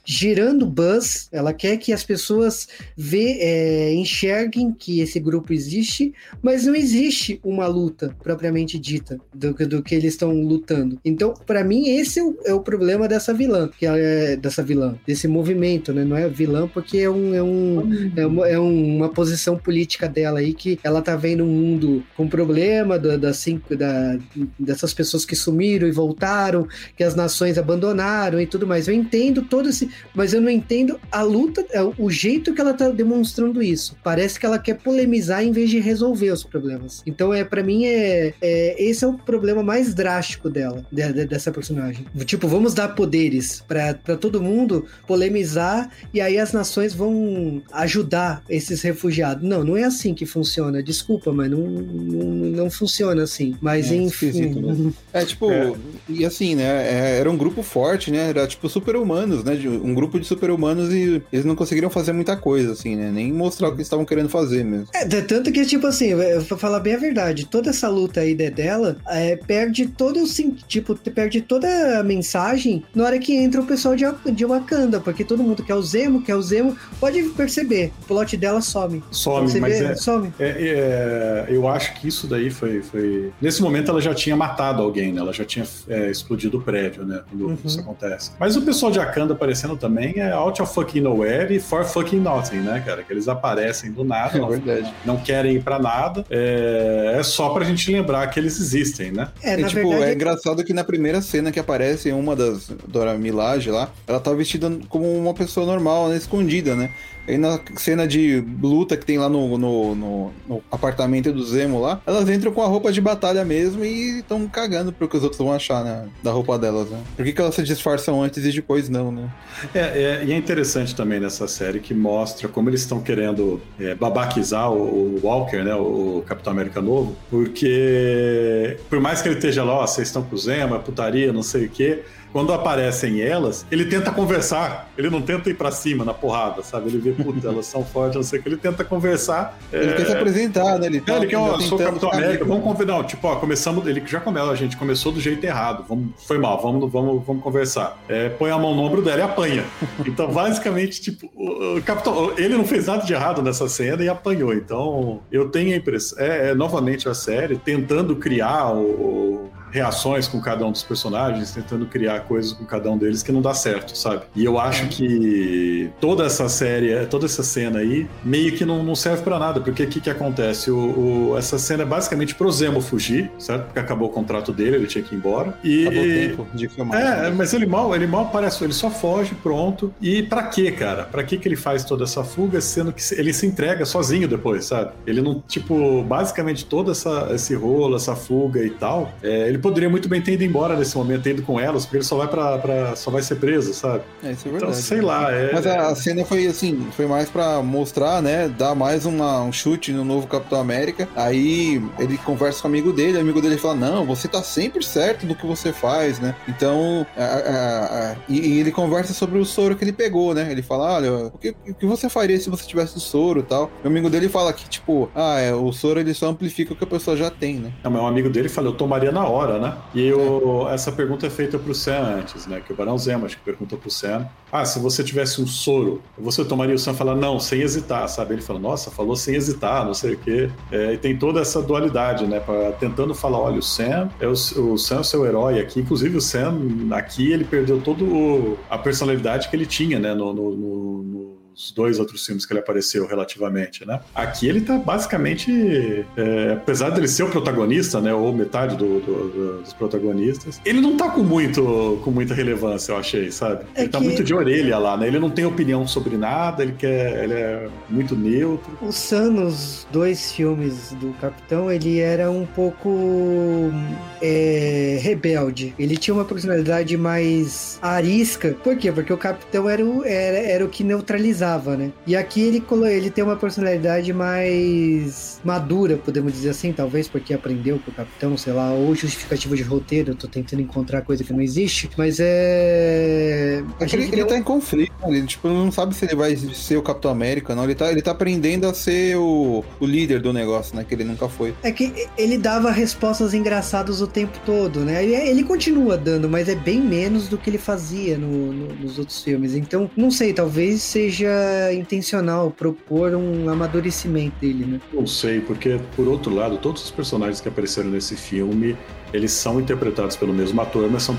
gerando buzz, ela quer que as pessoas vê, é, enxerguem que esse grupo existe, mas não existe uma luta propriamente dita do, do que eles estão lutando. Então, para mim, esse é o, é o, problema dessa vilã, que é dessa vilã, desse movimento, né? Não é vilã porque é, um, é, um, é, uma, é uma posição política dela aí que ela tá vendo um mundo com problema da, da, cinco, da, dessas pessoas que sumiram e voltaram, que as nações abandonaram e tudo mais. Eu entendo todo esse. Mas eu não entendo a luta, é, o jeito que ela tá demonstrando isso. Parece que ela quer polemizar em vez de resolver os problemas. Então, é para mim, é, é, esse é o problema mais drástico dela, de, de, dessa personagem. Tipo, vamos dar poderes para todo mundo polemizar e aí as nações vão ajudar esses refugiados. Não, não é assim que funciona. Desculpa, mas não, não, não funciona assim. Mas é, enfim. É tipo, é. e assim, né? É, era um grupo forte, né? Era tipo super-humanos né? De um grupo de super-humanos e eles não conseguiram fazer muita coisa, assim, né? Nem mostrar o que eles estavam querendo fazer mesmo. É, tanto que, tipo assim, eu vou falar bem a verdade, toda essa luta aí dela é, perde todo o tipo, perde toda a mensagem na hora que entra o pessoal de, de Wakanda, porque todo mundo quer o Zemo, quer o Zemo, pode perceber, o plot dela some. Some, Você mas vê? é, some. É, é, eu acho que isso daí foi, foi... Nesse momento ela já tinha matado alguém, né? Ela já tinha é, explodido o prédio, né? Quando uhum. isso acontece. Mas o pessoal de Wakanda aparecendo também é Out of Fucking Nowhere e For Fucking Nothing, né, cara? Que eles aparecem do nada, é não, não, querem ir pra nada. É, é, só pra gente lembrar que eles existem, né? É, é tipo, verdade... é engraçado que na primeira cena que aparece uma das Dora Milaje lá, ela tá vestida como uma pessoa normal, né, escondida, né? Aí na cena de luta que tem lá no, no, no, no apartamento do Zemo lá, elas entram com a roupa de batalha mesmo e estão cagando pro que os outros vão achar, né? Da roupa delas, né? Por que, que elas se disfarçam antes e depois não, né? É, é, e é interessante também nessa série que mostra como eles estão querendo é, babaquizar o, o, Walker, né? O Capitão América Novo, porque por mais que ele esteja lá, ó, vocês estão com o Zemo, é putaria, não sei o quê quando aparecem elas, ele tenta conversar. Ele não tenta ir para cima na porrada, sabe? Ele vê, puta, elas são fortes, não sei o que. Ele tenta conversar. Ele é... quer se apresentar, né? Ele, tá, é, ele quer, ó, sou Capitão América, vamos convidar. Não, tipo, ó, começamos. Ele já começa, a gente começou do jeito errado. Vamos, foi mal, vamos, vamos, vamos conversar. É, põe a mão no ombro dela e apanha. Então, basicamente, tipo, o, o Capitão. Ele não fez nada de errado nessa cena e apanhou. Então, eu tenho a impressão. É, é novamente a série tentando criar o reações com cada um dos personagens, tentando criar coisas com cada um deles que não dá certo, sabe? E eu acho que toda essa série, toda essa cena aí, meio que não, não serve para nada, porque o que, que acontece? O, o, essa cena é basicamente pro Zemo fugir, certo? Porque acabou o contrato dele, ele tinha que ir embora. E, acabou o tempo de filmar. É, né? mas ele mal, ele mal aparece, ele só foge, pronto. E para quê, cara? Para que que ele faz toda essa fuga, sendo que ele se entrega sozinho depois, sabe? Ele não, tipo, basicamente todo essa, esse rolo, essa fuga e tal, é, ele poderia muito bem ter ido embora nesse momento, ter ido com elas, porque ele só vai para pra só vai ser preso, sabe? É, isso é então, verdade. Então, sei lá. É... Mas a, cena foi assim, foi mais para mostrar, né? Dar mais uma, um chute no novo Capitão América. Aí ele conversa com o amigo dele, o amigo dele fala: Não, você tá sempre certo do que você faz, né? Então, a, a, a, e, e, ele conversa sobre o soro que ele pegou, né? Ele fala: Olha, o que, o que você faria se você tivesse o soro e tal? O amigo dele fala que, tipo, ah, é, o soro ele só amplifica o que a pessoa já tem, né? Não, mas um amigo dele falou: Eu tomaria na hora, né? E eu, essa pergunta é feita pro Sam antes, né? Que o Barão Zema acho que perguntou pro Sam. Ah, se você tivesse um soro, você tomaria o Sam fala não, sem hesitar, sabe? Ele fala, nossa, falou sem hesitar, não sei o quê. É, e tem toda essa dualidade, né? Pra, tentando falar, olha, o Sam é o, o Sam é o seu herói aqui. Inclusive o Sam aqui ele perdeu todo a personalidade que ele tinha, né? no, no, no os dois outros filmes que ele apareceu relativamente, né? Aqui ele tá basicamente, é, apesar dele ser o protagonista, né, ou metade do, do, do, dos protagonistas, ele não tá com muito com muita relevância, eu achei, sabe? É ele tá muito de orelha lá, né? Ele não tem opinião sobre nada, ele quer, ele é muito neutro. O Sam nos dois filmes do Capitão, ele era um pouco é, rebelde. Ele tinha uma personalidade mais arisca. Por quê? Porque o Capitão era o, era, era o que neutralizava precisava, né? E aqui ele, ele tem uma personalidade mais madura, podemos dizer assim, talvez porque aprendeu com o capitão, sei lá, ou justificativa de roteiro, eu tô tentando encontrar coisa que não existe, mas é. A ele, ele tá em conflito, ele tipo, não sabe se ele vai ser o Capitão América, não. Ele tá, ele tá aprendendo a ser o, o líder do negócio, né? Que ele nunca foi. É que ele dava respostas engraçadas o tempo todo, né? Ele, ele continua dando, mas é bem menos do que ele fazia no, no, nos outros filmes. Então, não sei, talvez seja intencional propor um amadurecimento dele, né? Não sei, porque, por outro lado, todos os personagens que apareceram nesse filme eles são interpretados pelo mesmo ator, mas são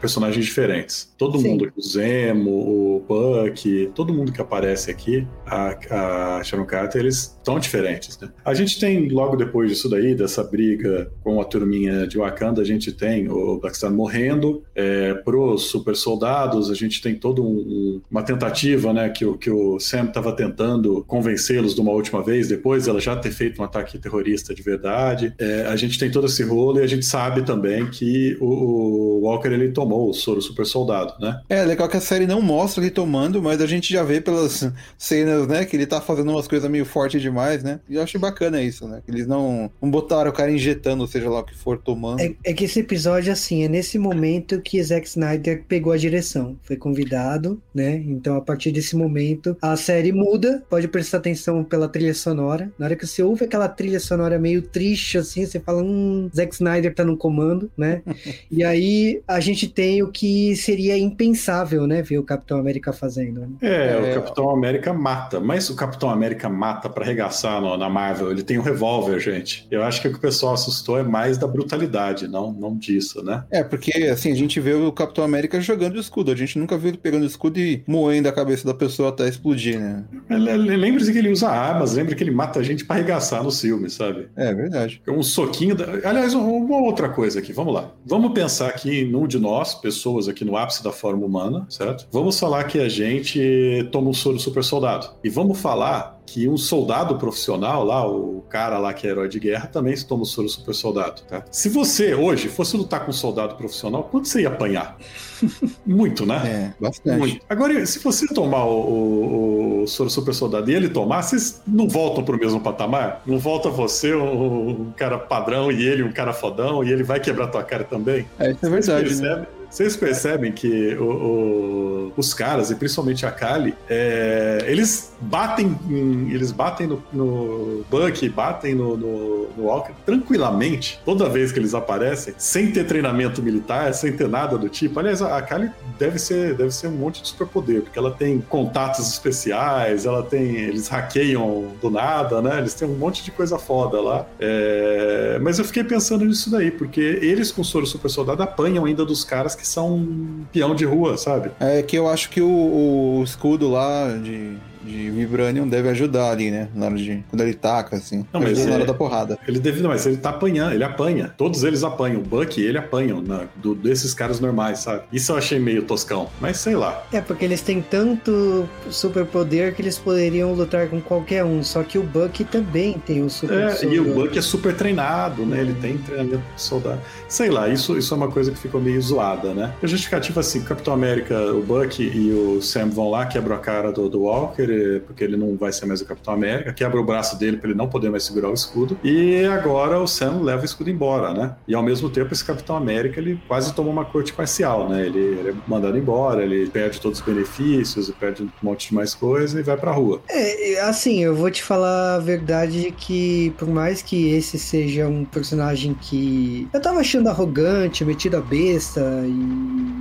personagens diferentes. Todo Sim. mundo, o Zemo, o Buck, todo mundo que aparece aqui, a, a Sharon Carter, eles estão diferentes, né? A gente tem, logo depois disso daí, dessa briga com a turminha de Wakanda, a gente tem o Blackstar morrendo, é, pros super soldados, a gente tem toda um, uma tentativa, né, que o, que o Sam estava tentando convencê-los de uma última vez, depois ela já ter feito um ataque terrorista de verdade. É, a gente tem todo esse rolo e a gente sabe sabe também que o, o, Walker ele tomou o soro super soldado, né? É, legal que a série não mostra ele tomando, mas a gente já vê pelas cenas, né, que ele tá fazendo umas coisas meio fortes demais, né? E eu acho bacana isso, né? Que eles não, não botaram o cara injetando, seja lá o que for, tomando. É, é que esse episódio, assim, é nesse momento que Zack Snyder pegou a direção. Foi convidado, né? Então, a partir desse momento, a série muda. Pode prestar atenção pela trilha sonora. Na hora que você ouve aquela trilha sonora meio triste, assim, você fala, hum, Zack Snyder tá no comando, né? e aí a gente tem o que seria impensável, né? Ver o Capitão América fazendo. Né? É, é, o Capitão América mata, mas o Capitão América mata para arregaçar no, na Marvel. Ele tem um revólver, gente. Eu acho que o que o pessoal assustou é mais da brutalidade, não, não disso, né? É, porque assim, a gente vê o Capitão América jogando o escudo. A gente nunca viu ele pegando o escudo e moendo a cabeça da pessoa até explodir, né? Lembre-se que ele usa armas, lembre que ele mata a gente para arregaçar no filme, sabe? É verdade. Um soquinho. Da... Aliás, uma outra outra coisa aqui, vamos lá. Vamos pensar aqui num de nós, pessoas aqui no ápice da forma humana, certo? Vamos falar que a gente toma um soro super soldado. E vamos falar que um soldado profissional lá, o cara lá que é herói de guerra, também se toma o soro super soldado, tá? Se você hoje fosse lutar com um soldado profissional, quanto você ia apanhar? Muito, né? É, bastante. Muito. Agora, se você tomar o, o, o, soro super soldado e ele tomar, vocês não voltam pro mesmo patamar? Não volta você, um, um cara padrão, e ele, um cara fodão, e ele vai quebrar tua cara também? É, isso é verdade. Né? Vocês percebem que o, o, os caras, e principalmente a Kali, é, eles batem em, eles batem no, no Buck, batem no, no, no, Walker tranquilamente, toda vez que eles aparecem, sem ter treinamento militar, sem ter nada do tipo. Aliás, a Kali deve ser, deve ser um monte de superpoder, porque ela tem contatos especiais, ela tem. Eles hackeiam do nada, né? Eles têm um monte de coisa foda lá. É, mas eu fiquei pensando nisso daí, porque eles com soro super soldado apanham ainda dos caras que são peão de rua, sabe? É que eu acho que o, o escudo lá de de Vibranium deve ajudar ali, né? Na hora de. Quando ele taca, assim. Não, mas na hora da porrada. Ele deve. Não, mas ele tá apanhando, ele apanha. Todos eles apanham. O Buck ele apanham na, do, desses caras normais, sabe? Isso eu achei meio toscão. Mas sei lá. É, porque eles têm tanto superpoder que eles poderiam lutar com qualquer um. Só que o Buck também tem o super É, e o Buck é super treinado, né? Ele tem treinamento de soldado. Sei lá, isso, isso é uma coisa que ficou meio zoada, né? A justificativa assim: o Capitão América, o Buck e o Sam vão lá, quebram a cara do, do Walker, porque ele não vai ser mais o Capitão América, quebra o braço dele para ele não poder mais segurar o escudo. E agora o Sam leva o escudo embora, né? E ao mesmo tempo esse Capitão América ele quase toma uma corte parcial, né? Ele, ele é mandado embora, ele perde todos os benefícios, perde um monte de mais coisa e vai pra rua. É, assim, eu vou te falar a verdade que por mais que esse seja um personagem que eu tava achando arrogante, metido a besta e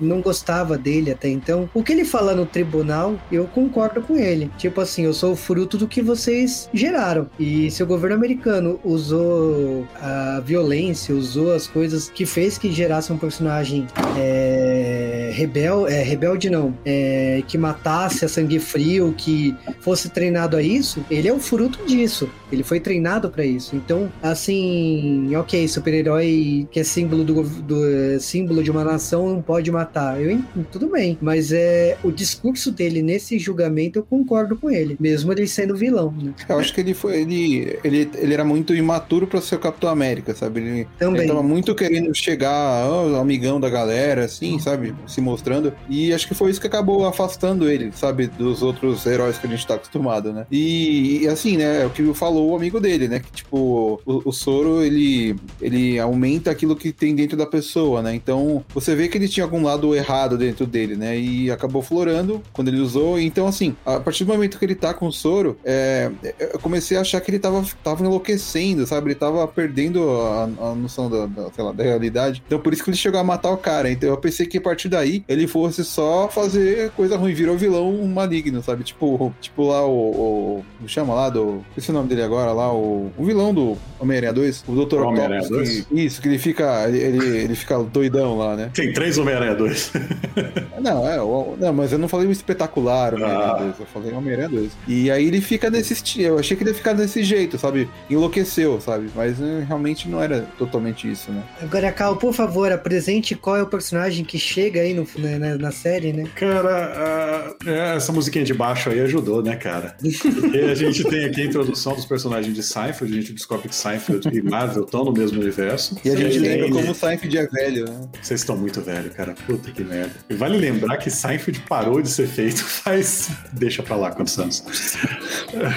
não gostava dele até então. O que ele fala no tribunal, eu concordo com ele. Tipo assim, eu sou o fruto do que vocês geraram. E se o governo americano usou a violência, usou as coisas que fez que gerasse um personagem é, rebel, é, rebelde, não, é, que matasse a sangue frio, que fosse treinado a isso, ele é o fruto disso. Ele foi treinado para isso. Então, assim, ok, super-herói que é símbolo do, do símbolo de uma nação não pode matar matar. Eu, tudo bem, mas é o discurso dele nesse julgamento eu concordo com ele, mesmo ele sendo vilão. Né? Eu acho que ele foi ele, ele, ele era muito imaturo para ser o Capitão América, sabe? Ele, Também. ele tava muito querendo chegar oh, amigão da galera, assim, sabe? Se mostrando. E acho que foi isso que acabou afastando ele, sabe, dos outros heróis que a gente tá acostumado, né? E, e assim, né, é o que falou o amigo dele, né? Que tipo, o, o soro ele, ele aumenta aquilo que tem dentro da pessoa, né? Então você vê que ele tinha algum lado errado dentro dele, né? E acabou florando quando ele usou. Então, assim, a partir do momento que ele tá com o soro, é, eu comecei a achar que ele tava, tava enlouquecendo, sabe? Ele tava perdendo a, a noção da, da, lá, da realidade. Então, por isso que ele chegou a matar o cara. Então, eu pensei que a partir daí ele fosse só fazer coisa ruim, virou vilão maligno, sabe? Tipo, tipo lá o. o como chama lá? Do. Esse é o nome dele agora lá, o, o vilão do Homem-Aranha 2, o Dr. Octopus. Isso, que ele fica. Ele, ele fica doidão lá, né? Tem três Homem-Aranha 2. não, é. O, não, mas eu não falei o espetacular Homem-Aranha ah. 2, eu falei Homem-Aranha 2. E aí ele fica nesse estilo. Eu achei que ele ia ficar desse jeito, sabe? Enlouqueceu, sabe? Mas né, realmente não era totalmente isso, né? Agora, Cal, por favor, apresente qual é o personagem que chega aí no, na, né, na série, né? Cara, uh, essa musiquinha de baixo aí ajudou, né, cara? Porque a gente tem aqui a introdução dos personagens de Seinfeld, a gente descobre que Seinfeld e Marvel estão no mesmo universo. E a gente lembra como Seinfeld é velho, né? Vocês estão muito velho, cara. Puta que merda. E vale lembrar que Seinfeld parou de ser feito faz. Deixa pra lá quantos anos?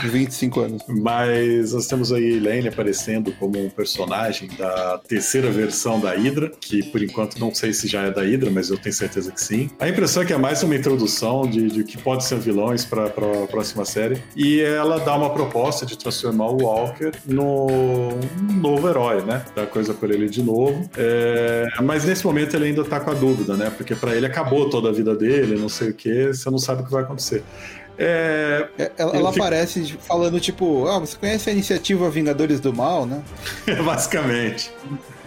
25 anos. Mas nós temos aí Elaine aparecendo como um personagem da terceira versão da Hydra, que por enquanto não sei se já é da Hydra, mas eu tenho certeza que sim. A impressão é que é mais uma introdução de, de que pode ser vilões para a próxima série. E ela dá uma proposta de transformar o Walker no novo herói, né? Dar coisa por ele de novo. É... Mas nesse momento ele ainda tá com a dúvida, né? Porque para ele acabou toda a vida dele, não sei o que, você não sabe o que vai acontecer. É, é... ela, ela fico... aparece falando, tipo, ah, você conhece a iniciativa Vingadores do Mal, né? Basicamente.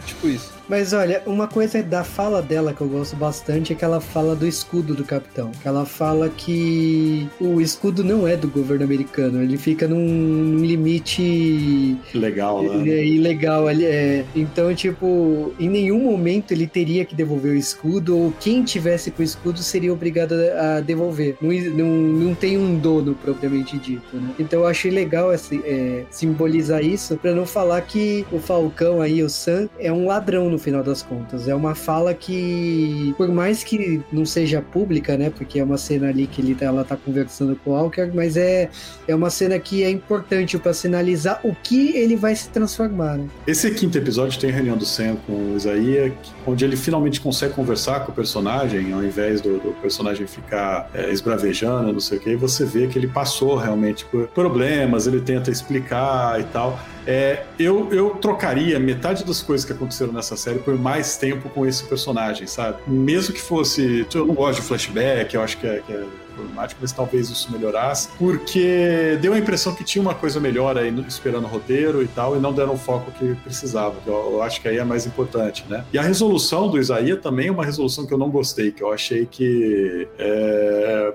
Tipo isso. Mas olha, uma coisa da fala dela que eu gosto bastante é que ela fala do escudo do capitão. Que ela fala que o escudo não é do governo americano, ele fica num limite legal, né? É, ilegal ali. É. Então, tipo, em nenhum momento ele teria que devolver o escudo, ou quem tivesse com o escudo seria obrigado a devolver. Não, não, não tem um dono propriamente dito, né? Então eu achei legal esse, é, simbolizar isso, para não falar que o Falcão aí, o Sam, é um ladrão no final das contas. É uma fala que, por mais que não seja pública, né? Porque é uma cena ali que ele, tá, ela tá conversando com o Walker, mas é, é uma cena que é importante para sinalizar o que ele vai se transformar. Né? Esse quinto episódio tem reunião do Sam com o Isaías, onde ele finalmente consegue conversar com o personagem, ao invés do, do personagem ficar é, esbravejando, não sei o que, e você vê que ele passou realmente por problemas, ele tenta explicar e tal. É, eu, eu trocaria metade das coisas que aconteceram nessa série por mais tempo com esse personagem, sabe? Mesmo que fosse. Eu não gosto de flashback, eu acho que é, que é problemático, mas talvez isso melhorasse, porque deu a impressão que tinha uma coisa melhor aí esperando o roteiro e tal, e não deram o foco que precisava, que eu, acho que aí é mais importante, né? E a resolução do Isaías também é uma resolução que eu não gostei, que eu achei que. É,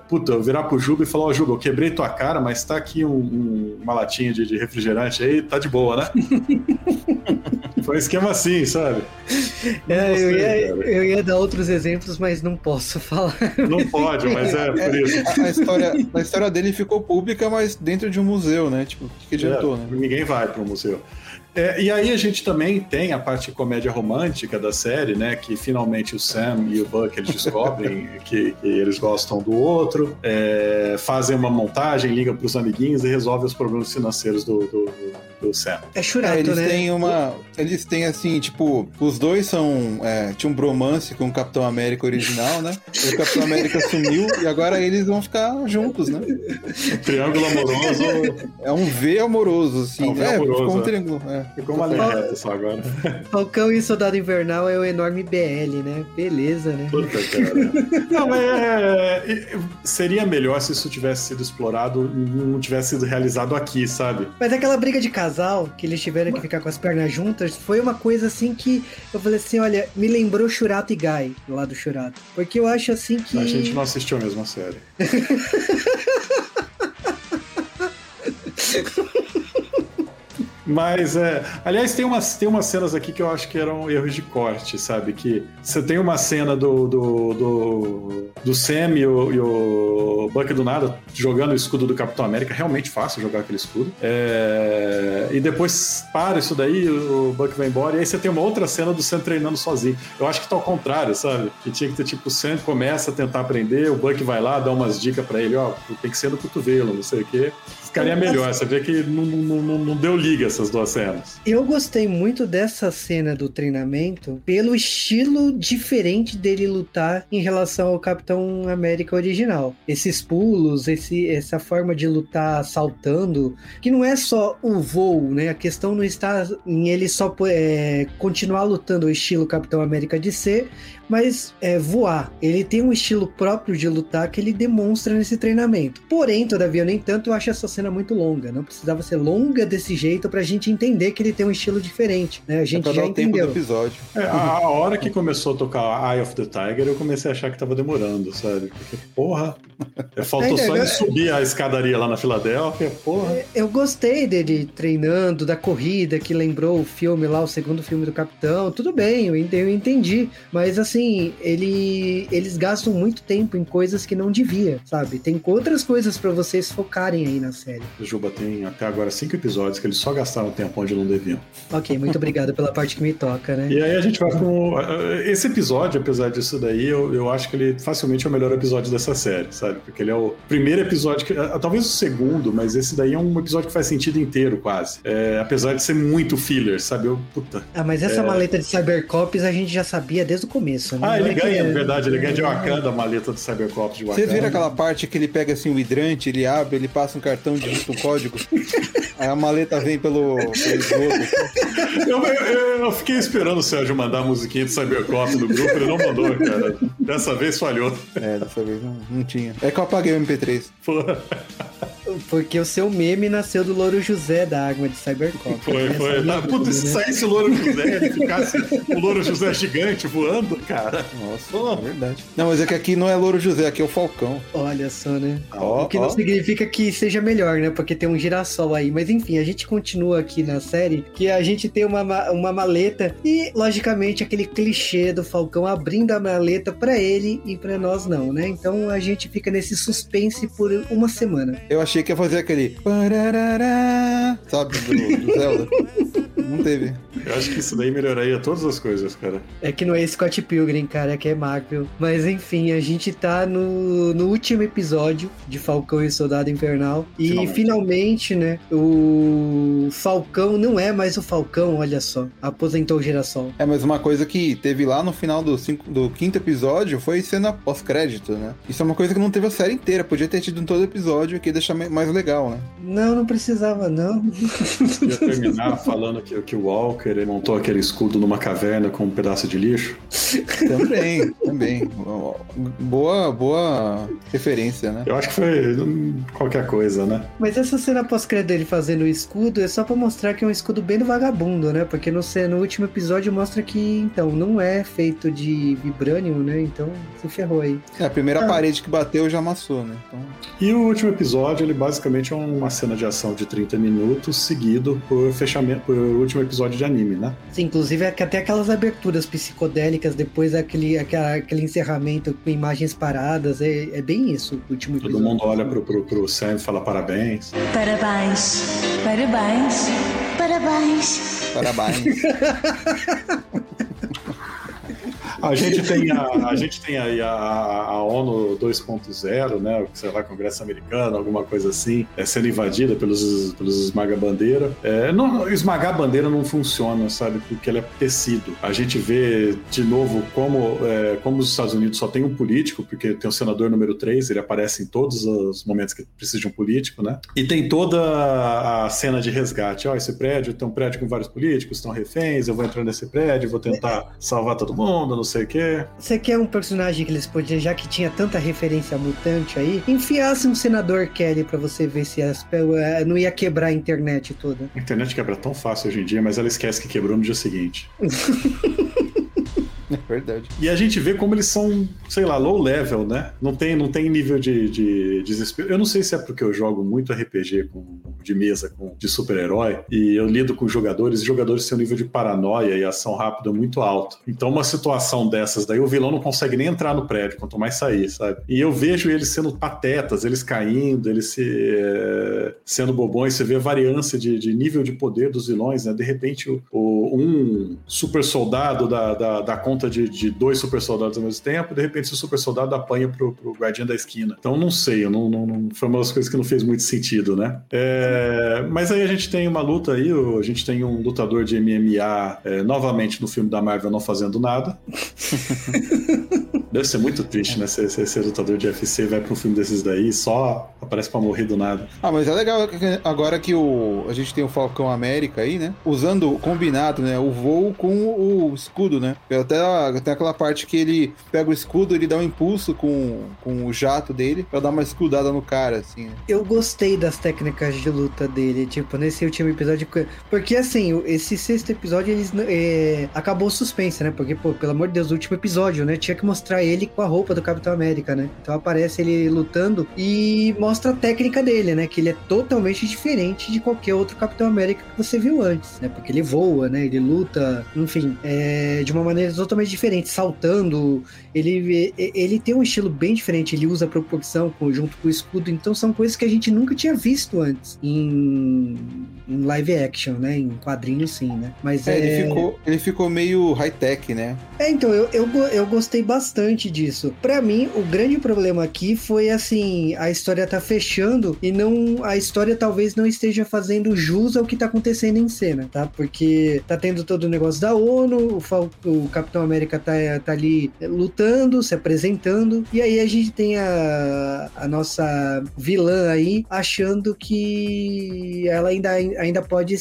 puta, eu virar pro Juba e falar: Ó, oh, Juba, eu quebrei tua cara, mas tá aqui um, um, uma latinha de, de refrigerante aí, tá de boa, né? Foi um esquema assim, sabe? É, eu, ia, eu, ia, dar outros exemplos, mas não posso falar. Não pode, mas é por isso. A, a, história, a história dele ficou pública, mas dentro de um museu, né? Tipo, o que, que adiantou, é, né? Ninguém vai para o museu. É, e aí a gente também tem a parte comédia romântica da série, né? Que finalmente o Sam e o Buck eles descobrem que, que, eles gostam do outro, é, fazem uma montagem, ligam para os amiguinhos e resolvem os problemas financeiros do, do, do Sam. É churato, é, eles né? Têm uma, eles têm assim, tipo, os dois são. É, tinha um bromance com o Capitão América original, né? O Capitão América sumiu e agora eles vão ficar juntos, né? triângulo amoroso. É um V amoroso, assim. É, um v é amoroso, ficou um triângulo. É. Ficou uma linha reta só agora. Falcão e Soldado Invernal é o enorme BL, né? Beleza, né? Puta, cara. Não, é, seria melhor se isso tivesse sido explorado e não tivesse sido realizado aqui, sabe? Mas aquela briga de casal, que eles tiveram que ficar com as pernas juntas, foi uma coisa assim que eu falei assim: olha, me lembrou Churato e Guy, lá do Churato. Porque eu acho assim que. A gente não assistiu a mesma série. Mas, é, aliás, tem umas, tem umas cenas aqui que eu acho que eram erros de corte, sabe? Que você tem uma cena do, do, do do Sam e o, e o Buck do nada jogando o escudo do Capitão América. Realmente fácil jogar aquele escudo. É, e depois para isso daí, o Buck vai embora. E aí você tem uma outra cena do Sam treinando sozinho. Eu acho que tá ao contrário, sabe? Que tinha que ter tipo, o Sam começa a tentar aprender, o Buck vai lá, dá umas dicas para ele: ó, tem que ser no cotovelo, não sei o quê ficaria melhor. Você vê que não, não, não, deu liga essas duas cenas. Eu gostei muito dessa cena do treinamento pelo estilo diferente dele lutar em relação ao Capitão América original. Esses pulos, esse, essa forma de lutar saltando, que não é só o voo, né? A questão não está em ele só é, continuar lutando o estilo Capitão América de ser, mas é, voar. Ele tem um estilo próprio de lutar que ele demonstra nesse treinamento. Porém, todavia, nem tanto eu acho essa cena muito longa. Não precisava ser longa desse jeito pra gente entender que ele tem um estilo diferente. Né? A gente é já entendeu. Tempo do episódio. É, a hora que começou a tocar Eye of the Tiger, eu comecei a achar que tava demorando, sabe? Porque, porra, é, faltou só ele subir a escadaria lá na Filadélfia, porra. É, eu gostei dele treinando, da corrida que lembrou o filme lá, o segundo filme do Capitão. Tudo bem, eu entendi. Mas assim, assim, ele, eles gastam muito tempo em coisas que não devia, sabe? Tem outras coisas para vocês focarem aí na série. O Juba tem até agora cinco episódios que eles só gastaram tempo onde não deviam. Ok, muito obrigado pela parte que me toca, né? E aí a gente vai com. Esse episódio, apesar disso daí, eu, eu acho que ele facilmente é o melhor episódio dessa série, sabe? Porque ele é o primeiro episódio, que, talvez o segundo, mas esse daí é um episódio que faz sentido inteiro, quase. É, apesar de ser muito filler, sabe? Eu, puta. Ah, mas essa é... maleta de Cybercops a gente já sabia desde o começo isso, né? Ah, ele é ganha, na verdade, ele ganha de Wakanda a maleta do Cybercops de Wakanda. Você vira aquela parte que ele pega assim o hidrante, ele abre, ele passa um cartão de um código, aí a maleta vem pelo, pelo esgoto. Eu, eu, eu, fiquei esperando o Sérgio mandar a musiquinha de Cybercops no grupo, ele não mandou, cara. Dessa vez falhou. É, dessa vez não, não tinha. É que eu apaguei o MP3. Porra. Porque o seu meme nasceu do Louro José da água de Cybercop. Foi, foi. Tá, puta, se né? saísse o Louro José, ele ficasse o Louro José gigante voando, cara. Nossa, é verdade. Não, mas é que aqui não é Louro José, aqui é o Falcão. Olha só, né? o que não significa que seja melhor, né? Porque tem um girassol aí. Mas enfim, a gente continua aqui na série que a gente tem uma, uma maleta e, logicamente, aquele clichê do Falcão abrindo a maleta para ele e para nós não, né? Então a gente fica nesse suspense por uma semana. Eu achei que ia fazer aquele. Sabe, do, do Zelda. Não teve. Eu acho que isso daí melhoraria todas as coisas, cara. É que não é Scott Pilgrim, cara, é que é Marvel. Mas enfim, a gente tá no, no último episódio de Falcão e Soldado Invernal. E finalmente. finalmente, né, o Falcão não é mais o Falcão, olha só. Aposentou o girassol. É, mas uma coisa que teve lá no final do, cinco, do quinto episódio foi cena pós-crédito, né? Isso é uma coisa que não teve a série inteira. Podia ter tido em todo episódio que deixar mais legal, né? Não, não precisava, não. Ia terminar falando que, que o Walker ele montou aquele escudo numa caverna com um pedaço de lixo. também, também. Boa, boa referência, né? Eu acho que foi qualquer coisa, né? Mas essa cena pós-crédito dele fazendo o escudo é só pra mostrar que é um escudo bem do vagabundo, né? Porque no, no último episódio mostra que, então, não é feito de vibranium, né? Então, se ferrou aí. É, a primeira ah. parede que bateu já amassou, né? Então... E o último episódio, ele basicamente é uma cena de ação de 30 minutos, seguido por fechamento, por último episódio de anime, né? Sim, inclusive é até aquelas aberturas psicodélicas, depois aquele, aquele encerramento com imagens paradas, é, é bem isso o último episódio. Todo mundo olha pro, pro, pro Sam e fala parabéns. Parabéns, parabéns, parabéns. Parabéns. A gente tem, a, a gente tem aí a, a ONU 2.0, né? Sei lá, Congresso Americano, alguma coisa assim, é, sendo invadida pelos, pelos esmaga-bandeira. É, não, esmagar a bandeira não funciona, sabe? Porque ela é tecido. A gente vê, de novo, como, é, como os Estados Unidos só tem um político, porque tem o senador número 3, ele aparece em todos os momentos que precisa de um político, né? E tem toda a cena de resgate. Ó, oh, esse prédio tem um prédio com vários políticos, estão reféns, eu vou entrar nesse prédio, vou tentar salvar todo mundo, não sei o quê. Você quer um personagem que eles podiam, já que tinha tanta referência mutante aí, enfiasse um senador Kelly para você ver se as, eh, não ia quebrar a internet toda. A internet quebra tão fácil hoje em dia, mas ela esquece que quebrou no dia seguinte. É verdade. E a gente vê como eles são, sei lá, low level, né? Não tem, não tem nível de, de desespero. Eu não sei se é porque eu jogo muito RPG com, de mesa com, de super-herói e eu lido com jogadores e jogadores têm um nível de paranoia e ação rápida muito alto. Então, uma situação dessas daí, o vilão não consegue nem entrar no prédio, quanto mais sair, sabe? E eu vejo eles sendo patetas, eles caindo, eles se, é, sendo bobões. Você vê a variância de, de, nível de poder dos vilões, né? De repente, o, o um super soldado da, da, da conta de, de, dois super soldados ao mesmo tempo, de repente, esse super soldado apanha pro, pro guardião da esquina. Então, não sei, não, não, não, foi uma das coisas que não fez muito sentido, né? É, mas aí a gente tem uma luta aí, a gente tem um lutador de MMA é, novamente no filme da Marvel não fazendo nada. Deve ser muito triste, né? Ser, ser, ser lutador de UFC vai pra um filme desses daí e só aparece pra morrer do nada. Ah, mas é legal agora que o, a gente tem o Falcão América aí, né? Usando combinado, né? O voo com o escudo, né? Até tem aquela parte que ele pega o escudo, ele dá um impulso com, com o jato dele pra dar uma escudada no cara, assim. Né? Eu gostei das técnicas de luta dele, tipo, nesse último episódio. Porque, assim, esse sexto episódio, eles é, acabou o suspense, né? Porque, pô, pelo amor de Deus, o último episódio, né? Tinha que mostrar ele com a roupa do Capitão América, né? Então aparece ele lutando e mostra a técnica dele, né? Que ele é totalmente diferente de qualquer outro Capitão América que você viu antes, né? Porque ele voa, né? Ele luta, enfim, é, de uma maneira totalmente diferente, saltando. Ele, ele tem um estilo bem diferente, ele usa a proporção junto com o escudo, então são coisas que a gente nunca tinha visto antes em, em live action, né? Em quadrinhos, sim, né? Mas é, é... Ele, ficou, ele ficou meio high-tech, né? É, então, eu, eu, eu gostei bastante disso. Para mim, o grande problema aqui foi assim, a história tá fechando e não a história talvez não esteja fazendo jus ao que tá acontecendo em cena, tá? Porque tá tendo todo o negócio da ONU, o, Fal o Capitão América tá, tá ali lutando, se apresentando, e aí a gente tem a, a nossa vilã aí achando que ela ainda, ainda pode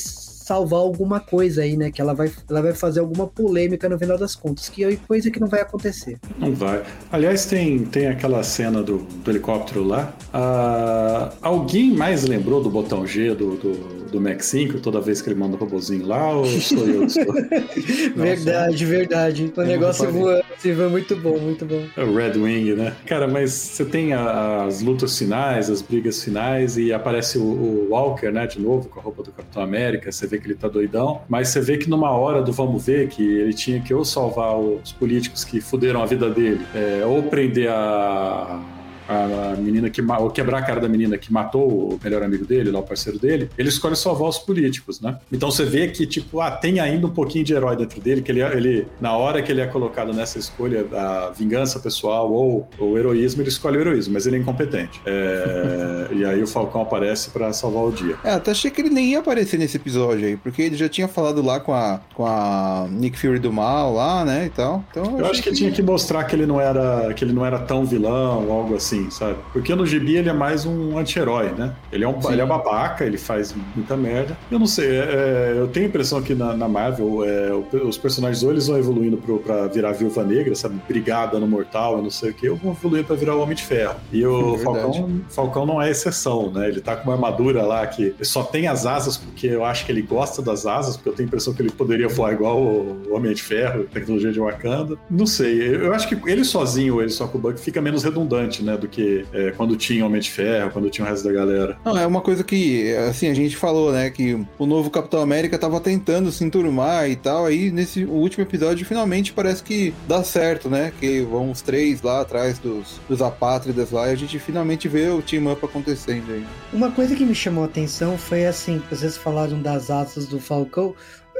salvar alguma coisa aí, né? Que ela vai, ela vai fazer alguma polêmica no final das contas, que é coisa que não vai acontecer. Não vai. Aliás, tem, tem aquela cena do, do helicóptero lá. Uh, alguém mais lembrou do botão G do, do do Mac 5 toda vez que ele manda o robozinho lá, ou sou eu? Sou... verdade, verdade. O negócio voa, voa muito bom, muito bom. É o Red Wing, né? Cara, mas você tem a, as lutas finais, as brigas finais, e aparece o, o, Walker, né, de novo, com a roupa do Capitão América, você vê que ele tá doidão, mas você vê que numa hora do vamos ver, que ele tinha que ou salvar os políticos que fuderam a vida dele, é, ou prender a a menina que ou quebrar a cara da menina que matou o melhor amigo dele, lá o parceiro dele, ele escolhe salvar os políticos, né? Então você vê que, tipo, ah, tem ainda um pouquinho de herói dentro dele, que ele, ele na hora que ele é colocado nessa escolha da vingança pessoal ou o heroísmo, ele escolhe o heroísmo, mas ele é incompetente. É, e aí o Falcão aparece para salvar o dia. É, até achei que ele nem ia aparecer nesse episódio aí, porque ele já tinha falado lá com a, com a Nick Fury do mal lá, né, e tal. Então, eu, eu acho que, que tinha que mostrar que ele não era que ele não era tão vilão ou algo assim assim, sabe? Porque no gibi ele é mais um anti-herói, né? Ele é, um, ele é babaca, ele faz muita merda. Eu não sei, é, é eu tenho a impressão que na, na Marvel é, os personagens ou eles vão evoluindo pro, pra virar Viúva Negra, sabe? Brigada no Mortal, eu não sei o que, ou vão evoluindo pra virar o Homem de Ferro. E o é Falcão, Falcão não é exceção, né? Ele tá com uma armadura lá que só tem as asas porque eu acho que ele gosta das asas, porque eu tenho a impressão que ele poderia voar igual o Homem de Ferro, tecnologia de Wakanda. Não sei, eu acho que ele sozinho, ele só com o Buck, fica menos redundante, né? Do que é, quando tinha Homem de Ferro, quando tinha o resto da galera. Não, é uma coisa que, assim, a gente falou, né, que o novo Capitão América tava tentando se enturmar e tal, aí nesse último episódio finalmente parece que dá certo, né, que vão os três lá atrás dos, dos apátridas lá e a gente finalmente vê o team up acontecendo aí. Uma coisa que me chamou a atenção foi assim, vocês falaram das asas do Falcão,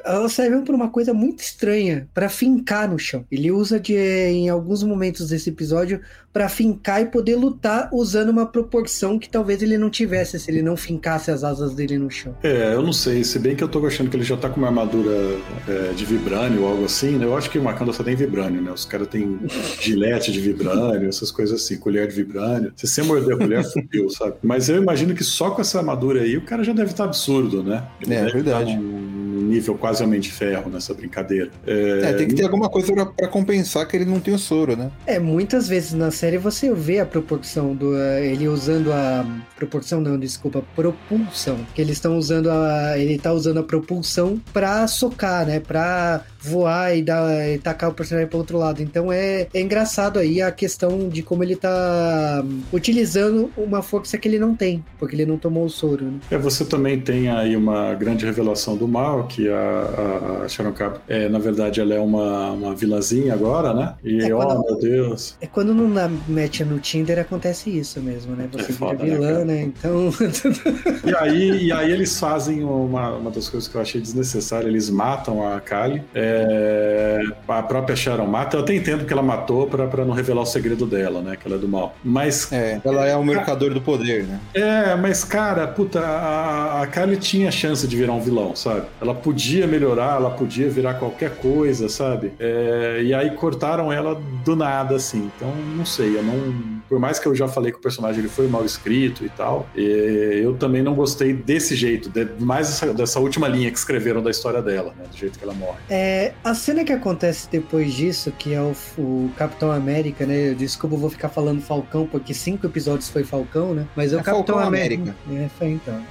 elas servem para uma coisa muito estranha, para fincar no chão. Ele usa de em alguns momentos desse episódio para fincar e poder lutar usando uma proporção que talvez ele não tivesse se ele não fincasse as asas dele no chão. É, eu não sei, se bem que eu tô achando que ele já tá com uma armadura é, de vibrânio ou algo assim, né? Eu acho que o Wakanda só tem vibrânio, né? Os caras têm gilete de vibrânio, essas coisas assim, colher de vibrânio. Se você morder a colher, fudeu, sabe? Mas eu imagino que só com essa armadura aí o cara já deve estar tá absurdo, né? Ele é, é verdade. Tá um nível quase Homem de Ferro nessa brincadeira. É, é tem que ter alguma coisa para compensar que ele não tem o soro, né? É, muitas vezes na série você vê a proporção do. Uh, ele usando a. Proporção não, desculpa, propulsão. Que eles estão usando a. Ele tá usando a propulsão pra socar, né? Pra voar e, dar, e tacar o personagem para outro lado. Então é, é engraçado aí a questão de como ele tá utilizando uma força que ele não tem, porque ele não tomou o soro. Né? É, você também tem aí uma grande revelação do mal, que a, a Sharon Carter, é, na verdade, ela é uma, uma vilãzinha agora, né? E, é quando, oh meu Deus. É quando não match no Tinder, acontece isso mesmo, né? Você é foda, vira vilã, né? né? Então. e, aí, e aí eles fazem uma, uma das coisas que eu achei desnecessária, eles matam a Kali. É, é, a própria Sharon mata, eu até entendo que ela matou para não revelar o segredo dela, né? Que ela é do mal. Mas. É, ela é o mercador do poder, né? É, mas, cara, puta, a, a Kylie tinha chance de virar um vilão, sabe? Ela podia melhorar, ela podia virar qualquer coisa, sabe? É, e aí cortaram ela do nada, assim. Então, não sei, eu não. Por mais que eu já falei que o personagem ele foi mal escrito e tal, eu também não gostei desse jeito, de, mais dessa, dessa última linha que escreveram da história dela, né? Do jeito que ela morre. É, a cena que acontece depois disso, que é o, o, Capitão América, né? Desculpa, eu vou ficar falando Falcão, porque cinco episódios foi Falcão, né? Mas é o é Capitão Falcão América. América. É, foi então.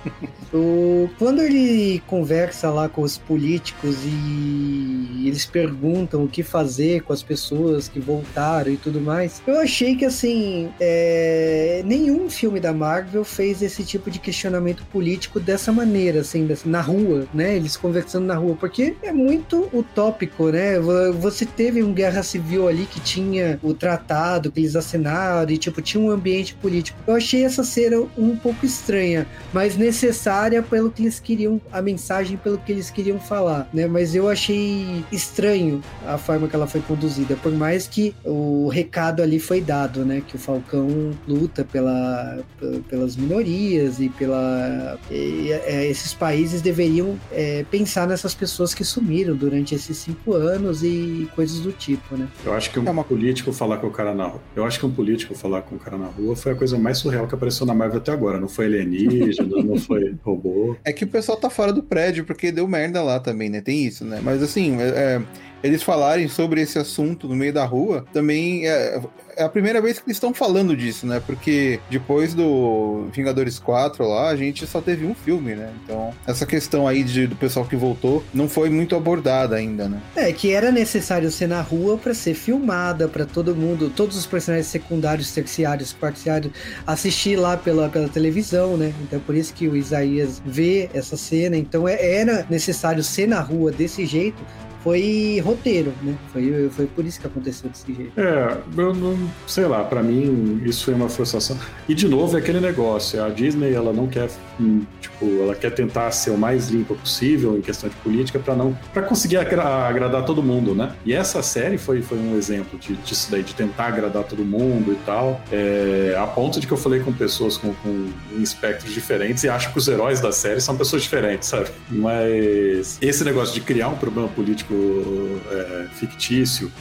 o, quando ele conversa lá com os políticos e eles perguntam o que fazer com as pessoas que voltaram e tudo mais, eu achei que assim, é, nenhum filme da Marvel fez esse tipo de questionamento político dessa maneira, assim, na rua, né? Eles conversando na rua, porque é muito o tópico, né? Você teve um guerra civil ali que tinha o tratado que eles assinaram e, tipo, tinha um ambiente político. Eu achei essa cena um pouco estranha, mas necessária pelo que eles queriam, a mensagem pelo que eles queriam falar, né? Mas eu achei estranho a forma que ela foi conduzida, por mais que o recado ali foi dado, né? Que o Falcão luta pela, pelas minorias e pela. E, é, esses países deveriam é, pensar nessas pessoas que sumiram durante esse esses cinco anos e coisas do tipo, né? Eu acho que um é uma... político falar com o cara na rua. Eu acho que um político falar com o cara na rua foi a coisa mais surreal que apareceu na Marvel até agora. Não foi alienígena, não foi robô. É que o pessoal tá fora do prédio porque deu merda lá também, né? Tem isso, né? Mas assim, é, é eles falarem sobre esse assunto no meio da rua também é, é a primeira vez que eles estão falando disso, né? Porque depois do Vingadores 4 lá, a gente só teve um filme, né? Então, essa questão aí de, do pessoal que voltou não foi muito abordada ainda, né? É, que era necessário ser na rua para ser filmada, para todo mundo, todos os personagens secundários, terciários, parciários, assistir lá pela, pela televisão, né? Então, por isso que o Isaías vê essa cena. Então, é, era necessário ser na rua desse jeito foi roteiro, né? Foi, foi por isso que aconteceu desse jeito. É, eu não sei lá, para mim isso foi uma frustração. E de novo é aquele negócio, a Disney ela não quer, hum, tipo, ela quer tentar ser o mais limpa possível em questão de política para não para conseguir agra agradar todo mundo, né? E essa série foi, foi um exemplo de, disso daí, de tentar agradar todo mundo e tal, é, a ponto de que eu falei com pessoas com, com espectros diferentes e acho que os heróis da série são pessoas diferentes, sabe? Mas esse negócio de criar um problema político é, fictício,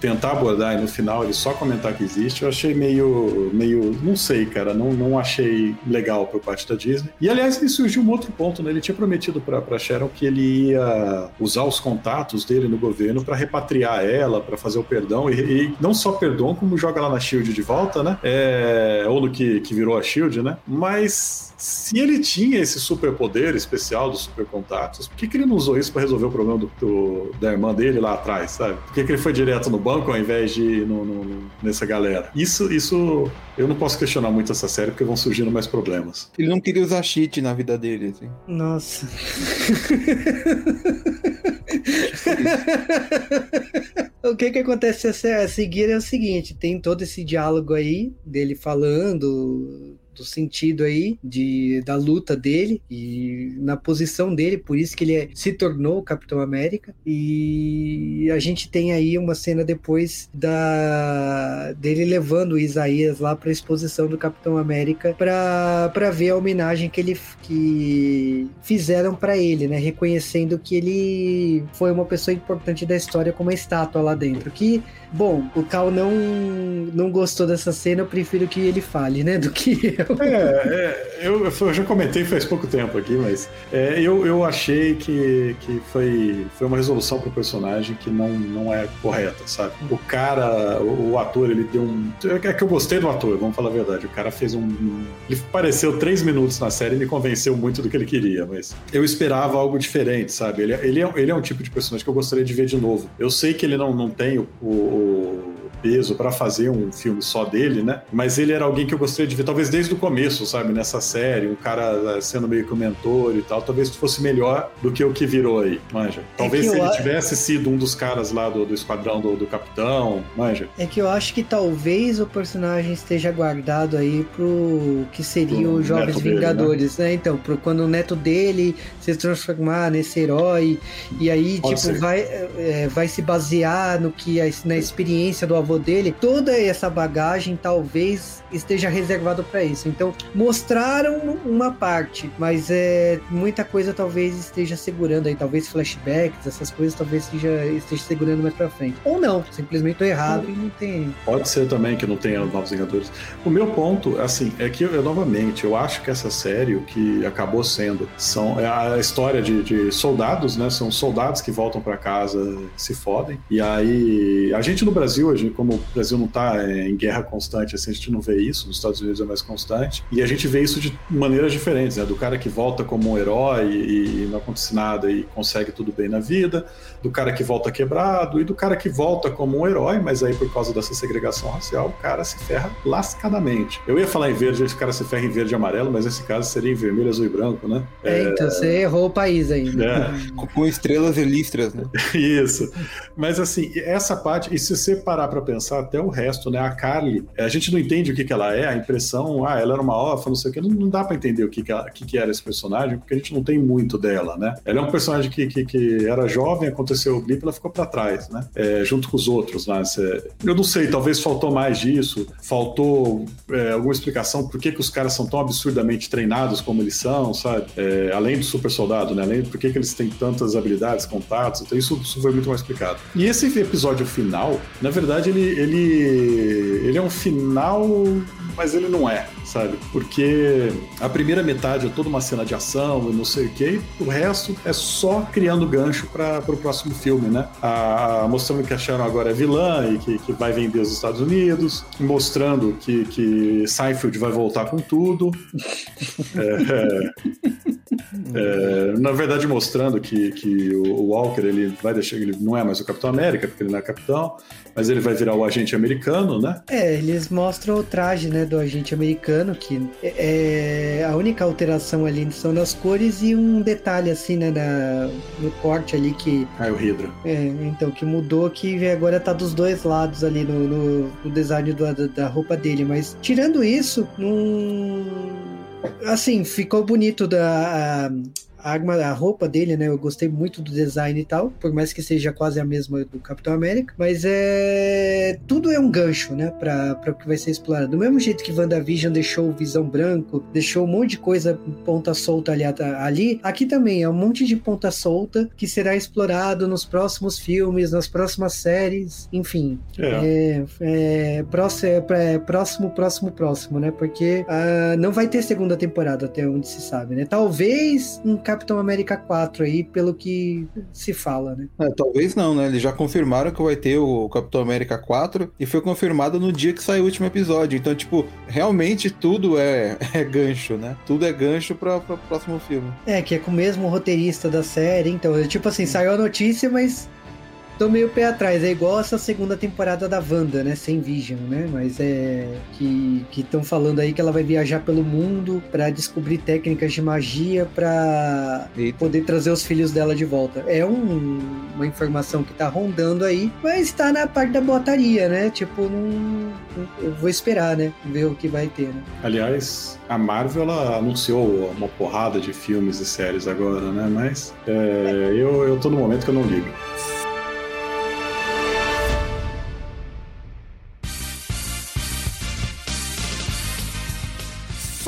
tentar abordar e no final ele só comentar que existe, eu achei meio, meio, não sei, cara, não, não achei legal por parte da Disney. E aliás, me surgiu um outro ponto, né? Ele tinha prometido pra, pra Sharon que ele ia usar os contatos dele no governo para repatriar ela, para fazer o perdão, e, e, não só perdão, como joga lá na Shield de volta, né? É, ou no que, que virou a Shield, né? Mas se ele tinha esse superpoder especial dos supercontatos, por que, que ele não usou isso para resolver o problema do, do, da irmã dele lá atrás, sabe? Por que, que ele foi direto no banco ao invés de ir no, no, nessa galera? Isso, isso eu não posso questionar muito essa série porque vão surgindo mais problemas. Ele não queria usar cheat na vida dele, assim. Nossa. o que que acontece a seguir é o seguinte, tem todo esse diálogo aí dele falando do sentido aí de, da luta dele e na posição dele, por isso que ele é, se tornou o Capitão América. E a gente tem aí uma cena depois da dele levando o Isaías lá para a exposição do Capitão América para ver a homenagem que ele que fizeram para ele, né, reconhecendo que ele foi uma pessoa importante da história com uma estátua lá dentro, que Bom, o Cal não, não gostou dessa cena, eu prefiro que ele fale, né? Do que eu. É, é eu, eu, já comentei faz pouco tempo aqui, mas é, eu, eu achei que, que foi, foi uma resolução pro personagem que não, não é correta, sabe? O cara, o, o ator, ele deu um. É que eu gostei do ator, vamos falar a verdade. O cara fez um. Ele apareceu três minutos na série e me convenceu muito do que ele queria, mas eu esperava algo diferente, sabe? Ele, ele, é, ele é um tipo de personagem que eu gostaria de ver de novo. Eu sei que ele não, não tem o, o o peso para fazer um filme só dele, né? Mas ele era alguém que eu gostaria de ver, talvez desde o começo, sabe? Nessa série, um cara eh, sendo meio que um mentor e tal. Talvez fosse melhor do que o que virou aí, manja. Talvez é se ele tivesse sido um dos caras lá do, do esquadrão do, do capitão, manja. É que eu acho que talvez o personagem esteja guardado aí pro que seria os Jovens Vingadores, dele, né? né? Então, pro quando o neto dele se transformar nesse herói e aí, Pode tipo, vai, é, vai se basear no que a, na experiência do avô avô dele, toda essa bagagem talvez esteja reservado para isso. Então, mostraram uma parte, mas é muita coisa talvez esteja segurando aí, talvez flashbacks, essas coisas talvez esteja, esteja segurando mais para frente. Ou não, simplesmente tô errado e não tem. Pode ser também que não tenha novos Vingadores. O meu ponto, assim, é que eu, novamente, eu acho que essa série, o que acabou sendo, são é a história de, de soldados, né? São soldados que voltam para casa, se fodem. E aí, a gente no Brasil, a gente, como o Brasil não está é, em guerra constante, assim, a gente não vê isso, nos Estados Unidos é mais constante, e a gente vê isso de maneiras diferentes, né? Do cara que volta como um herói e, não acontece nada e consegue tudo bem na vida, do cara que volta quebrado e do cara que volta como um herói, mas aí por causa dessa segregação racial, o cara se ferra lascadamente. Eu ia falar em verde, esse cara se ferra em verde e amarelo, mas nesse caso seria em vermelho, azul e branco, né? É, é... então você errou o país ainda. É. Com estrelas e listras, né? isso. Mas assim, essa parte, e se você parar pra pensar até o resto, né? A Carly, a gente não entende o que, que ela é, a impressão, ah, ela era uma órfã, não sei o que, não, não dá para entender o que, que, ela, que, que era esse personagem, porque a gente não tem muito dela, né? Ela é um personagem que, que, que era jovem, aconteceu o blip, ela ficou para trás, né? É, junto com os outros, né? Eu não sei, talvez faltou mais disso, faltou é, alguma explicação por que, que os caras são tão absurdamente treinados como eles são, sabe? É, além do super soldado, né? Além por que, que eles têm tantas habilidades, contatos, então isso, isso foi muito mais explicado. E esse episódio final, na verdade, ele ele, ele é um final, mas ele não é, sabe? Porque a primeira metade é toda uma cena de ação e não sei o que, o resto é só criando gancho para o próximo filme, né? A, mostrando que a Sharon agora é vilã e que, que vai vender os Estados Unidos, mostrando que, que Seinfeld vai voltar com tudo. é, é, na verdade, mostrando que, que o Walker ele vai deixar, ele não é mais o Capitão América, porque ele não é capitão, mas ele vai virar o agente americano, né? É, eles mostram o traje, né, do agente americano, que é, é a única alteração ali são nas cores e um detalhe assim, né, na, no corte ali que... Ah, é o Hydra. É, então, que mudou, que agora tá dos dois lados ali no, no, no design do, da, da roupa dele, mas tirando isso, não... Assim, ficou bonito da a, arma, a roupa dele, né? Eu gostei muito do design e tal, por mais que seja quase a mesma do Capitão América. Mas é. Tudo é um gancho, né? Pra, pra o que vai ser explorado. Do mesmo jeito que WandaVision deixou o Visão Branco, deixou um monte de coisa ponta solta ali, ali, aqui também é um monte de ponta solta que será explorado nos próximos filmes, nas próximas séries, enfim. É, é, é próximo, é, próximo, próximo, próximo, né? Porque uh, não vai ter segunda temporada, até onde se sabe, né? Talvez um Capitão América 4 aí, pelo que se fala, né? É, talvez não, né? Eles já confirmaram que vai ter o Capitão América 4 e foi confirmado no dia que saiu o último episódio. Então, tipo, realmente tudo é, é gancho, né? Tudo é gancho para o próximo filme. É, que é com o mesmo roteirista da série. Então, tipo assim, saiu a notícia, mas tô meio pé atrás. É igual essa segunda temporada da Wanda, né? Sem Vision, né? Mas é. Que estão falando aí que ela vai viajar pelo mundo para descobrir técnicas de magia para poder trazer os filhos dela de volta. É um, uma informação que tá rondando aí, mas tá na parte da botaria, né? Tipo, não, eu vou esperar, né? Ver o que vai ter, né? Aliás, a Marvel ela anunciou uma porrada de filmes e séries agora, né? Mas é, eu, eu tô no momento que eu não ligo.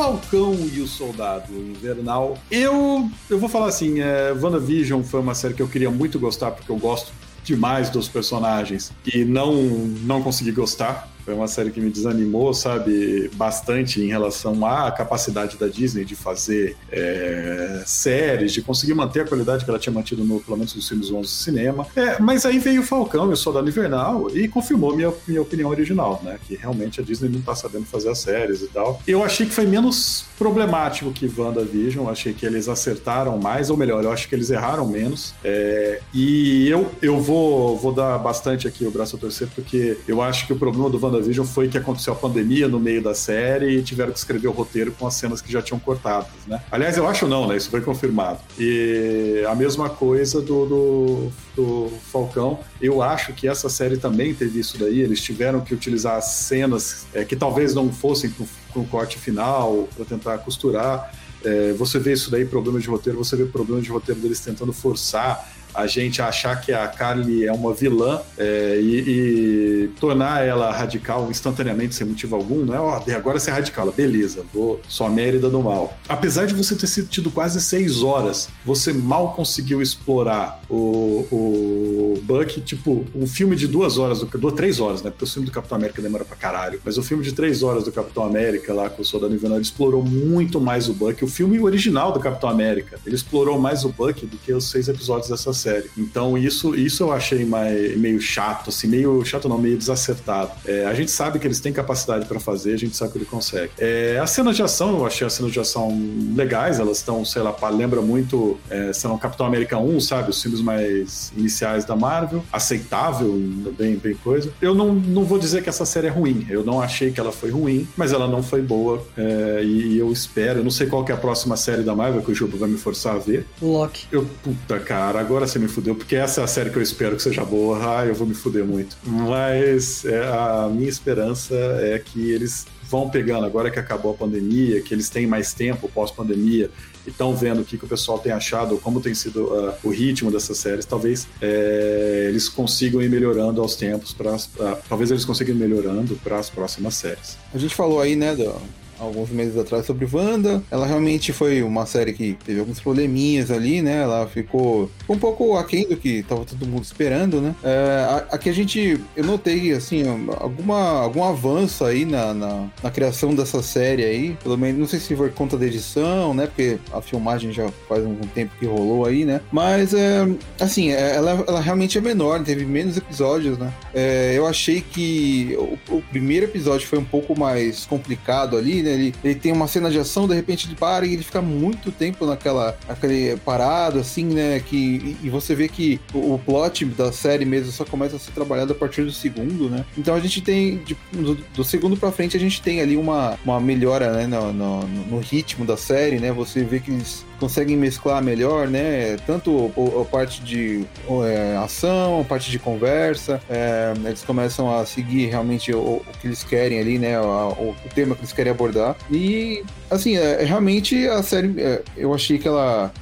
Falcão e o Soldado Invernal. Eu, eu vou falar assim, é, WandaVision foi uma série que eu queria muito gostar, porque eu gosto demais dos personagens e não, não consegui gostar. Foi uma série que me desanimou, sabe, bastante em relação à capacidade da Disney de fazer é, séries, de conseguir manter a qualidade que ela tinha mantido no, pelo menos nos filmes 11 do cinema. É, mas aí veio o Falcão e o Soldado Invernal e confirmou minha, minha opinião original, né? Que realmente a Disney não tá sabendo fazer as séries e tal. Eu achei que foi menos problemático que WandaVision, achei que eles acertaram mais, ou melhor, eu acho que eles erraram menos. É, e eu, eu vou, vou dar bastante aqui o braço a torcer, porque eu acho que o problema do WandaVision foi que aconteceu a pandemia no meio da série e tiveram que escrever o roteiro com as cenas que já tinham cortadas, né? Aliás, eu acho não, né? Isso foi confirmado. E a mesma coisa do, do, do Falcão. Eu acho que essa série também teve isso daí. Eles tiveram que utilizar cenas é, que talvez não fossem com, o corte final para tentar costurar. É, você vê isso daí, problemas de roteiro, você vê problemas de roteiro deles tentando forçar a gente achar que a Carly é uma vilã é, e, e, tornar ela radical instantaneamente, sem motivo algum, não é, ó, oh, agora você é radical, beleza, vou, a Mérida do mal. Apesar de você ter sido tido quase seis horas, você mal conseguiu explorar o, o Buck, tipo, um filme de duas horas, do, três horas, né, porque o filme do Capitão América demora pra caralho, mas o filme de três horas do Capitão América lá com o Soldado Invernal explorou muito mais o Buck. O filme original do Capitão América, ele explorou mais o Buck do que os seis episódios dessa série. Então isso, isso eu achei mais, meio chato, assim, meio chato não, meio desacertado. É, a gente sabe que eles têm capacidade para fazer, a gente sabe que ele consegue. É, as cenas de ação, eu achei as cenas de ação legais, elas estão, sei lá, lembra muito, é, sei lá, Capitão América 1, sabe? Os filmes mais iniciais da Marvel, aceitável, bem, bem coisa. Eu não, não vou dizer que essa série é ruim, eu não achei que ela foi ruim, mas ela não foi boa é, e, eu espero, eu não sei qual que é a próxima série da Marvel que o Juba vai me forçar a ver. Loki. Eu, puta cara, agora você me fudeu, porque essa é a série que eu espero que seja boa. Ah, eu vou me fuder muito. Mas é, a minha esperança é que eles vão pegando, agora que acabou a pandemia, que eles têm mais tempo pós-pandemia e estão vendo o que, que o pessoal tem achado, como tem sido uh, o ritmo dessas séries, talvez é, eles consigam ir melhorando aos tempos, pra, uh, talvez eles consigam ir melhorando para as próximas séries. A gente falou aí, né, do, alguns meses atrás sobre Wanda. Ela realmente foi uma série que teve alguns probleminhas ali, né? Ela ficou um pouco aquém do que tava todo mundo esperando, né? É, aqui a gente, eu notei, assim, alguma, algum avanço aí na, na, na, criação dessa série aí. Pelo menos, não sei se foi conta da edição, né? Porque a filmagem já faz um tempo que rolou aí, né? Mas, é, assim, é, ela, ela realmente é menor, teve menos episódios, né? É, eu achei que o, o primeiro episódio foi um pouco mais complicado ali, né? Né? Ele, ele tem uma cena de ação, de repente ele para e ele fica muito tempo naquela aquele parado, assim, né? Que, e, você vê que o, o, plot da série mesmo só começa a ser trabalhado a partir do segundo, né? Então a gente tem, de, do, do, segundo pra frente, a gente tem ali uma, uma melhora, né? No, no, no ritmo da série, né? Você vê que eles conseguem mesclar melhor, né? Tanto a parte de é, ação, a parte de conversa, é, eles começam a seguir realmente o, o, que eles querem ali, né? O, o, tema que eles querem abordar. E, assim, é, realmente a série, é, eu achei que ela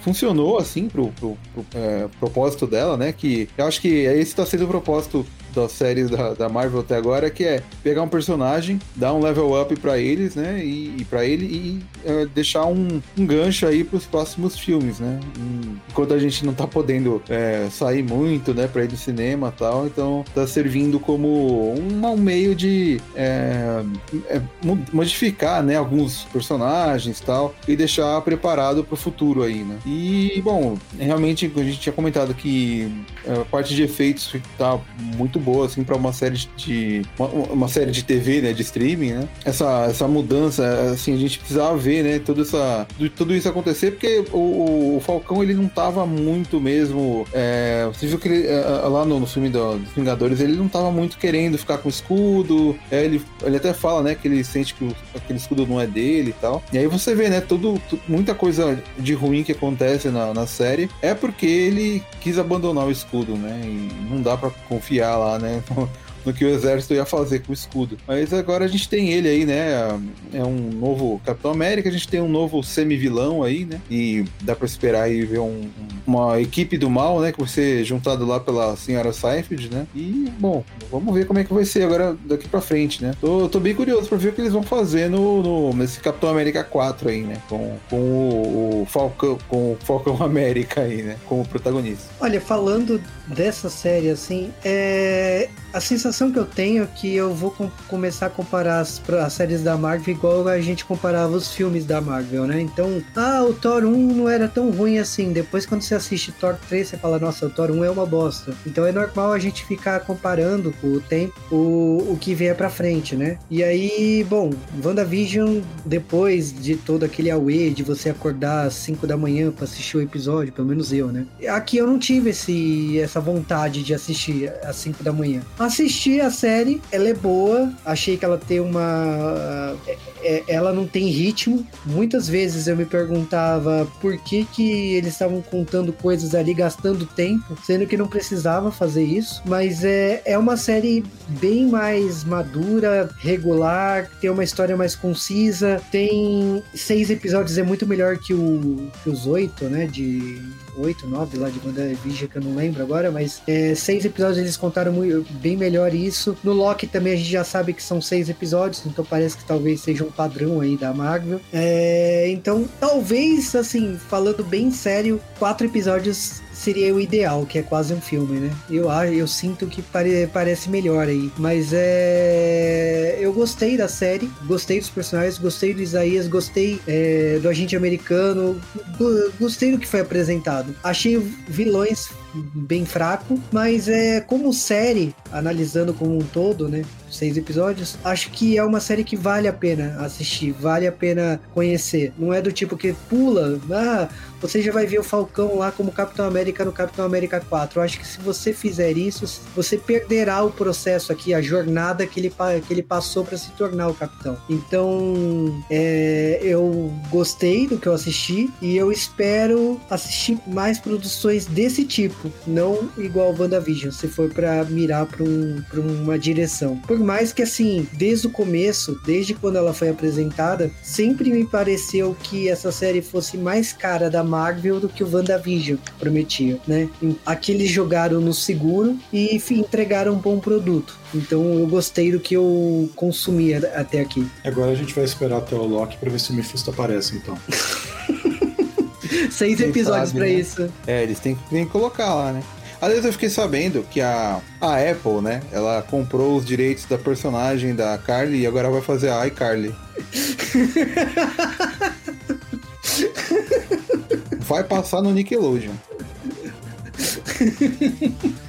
funcionou assim pro, pro, pro é, propósito dela, né? Que eu acho que esse está sendo o propósito das séries da, da, Marvel até agora, que é pegar um personagem, dar um level up para eles, né? E, e para ele e é, deixar um, um, gancho aí para os próximos filmes, né? Enquanto a gente não tá podendo é, sair muito, né, para ir do cinema tal, então tá servindo como um, um meio de é, é modificar, né, alguns personagens tal e deixar preparado para o futuro aí, né? E bom, realmente a gente tinha comentado que é, a parte de efeitos tá muito boa assim para uma série de uma, uma, série de TV, né, de streaming, né? Essa essa mudança, assim, a gente precisava ver, né, toda essa tudo isso acontecer porque o, o Falcão ele não tava muito mesmo, é, você viu que ele, é, é, lá no, no filme do, dos Vingadores ele não tava muito querendo ficar com escudo, é, ele ele até fala, né, que ele sente que o, aquele escudo não é dele e tal. E aí você vê, né, tudo muita coisa de ruim que acontece na, na série é porque ele quis abandonar o escudo, né? E não dá para confiar lá né? no que o exército ia fazer com o escudo. Mas agora a gente tem ele aí, né? É um novo Capitão América, a gente tem um novo semi-vilão aí, né? E dá pra esperar aí ver um, uma equipe do mal, né? Que vai ser juntado lá pela senhora Seinfeld, né? E, bom, vamos ver como é que vai ser agora daqui pra frente, né? Tô, tô bem curioso pra ver o que eles vão fazer no, no nesse Capitão América 4 aí, né? Com, com o, o Falcão, com o Falcão América aí, né? Como protagonista. Olha, falando dessa série, assim, é... a sensação que eu tenho é que eu vou com começar a comparar as, as, séries da Marvel igual a gente comparava os filmes da Marvel, né? Então, ah, o Thor 1 não era tão ruim assim. Depois, quando você assiste Thor 3, você fala, nossa, o Thor 1 é uma bosta. Então é normal a gente ficar comparando com o tempo o, o que vier pra frente, né? E aí, bom, WandaVision, depois de todo aquele away de você acordar às 5 da manhã pra assistir o episódio, pelo menos eu, né? Aqui eu não tive esse, essa vontade de assistir às 5 da manhã. Assisti a série, ela é boa, achei que ela tem uma. É, é, ela não tem ritmo. Muitas vezes eu me perguntava por que, que eles estavam contando coisas ali, gastando tempo, sendo que não precisava fazer isso. Mas é, é uma série bem mais madura, regular, tem uma história mais concisa, tem seis episódios, é muito melhor que, o, que os oito, né? De 8, 9 lá de WandaVision, que eu não lembro agora, mas é, seis episódios eles contaram muito, bem melhor isso. No Loki também a gente já sabe que são seis episódios, então parece que talvez seja um padrão aí da Marvel. É, então, talvez, assim, falando bem sério, quatro episódios seria o ideal, que é quase um filme, né? Eu, eu sinto que pare, parece melhor aí. Mas é. Eu gostei da série, gostei dos personagens, gostei do Isaías, gostei é, do agente americano, gostei do que foi apresentado. Achei vilões bem fraco, mas é como série, analisando como um todo, né? Seis episódios, acho que é uma série que vale a pena assistir, vale a pena conhecer. Não é do tipo que pula, ah, você já vai ver o Falcão lá como Capitão América no Capitão América 4. Eu acho que se você fizer isso, você perderá o processo aqui, a jornada que ele, que ele passou para se tornar o Capitão. Então, é, eu gostei do que eu assisti e eu espero assistir mais produções desse tipo, não igual WandaVision, se for para mirar para um, uma direção. Por mais que, assim, desde o começo, desde quando ela foi apresentada, sempre me pareceu que essa série fosse mais cara da Marvel do que o WandaVision prometia, né? Aqui eles jogaram no seguro e enfim, entregaram um bom produto. Então eu gostei do que eu consumi até aqui. Agora a gente vai esperar até o Loki para ver se o Mephisto aparece, então. Seis Quem episódios para né? isso. É, eles têm que colocar lá, né? Aliás, eu fiquei sabendo que a, a Apple, né? Ela comprou os direitos da personagem da Carly e agora vai fazer a iCarly. vai passar no Nickelodeon.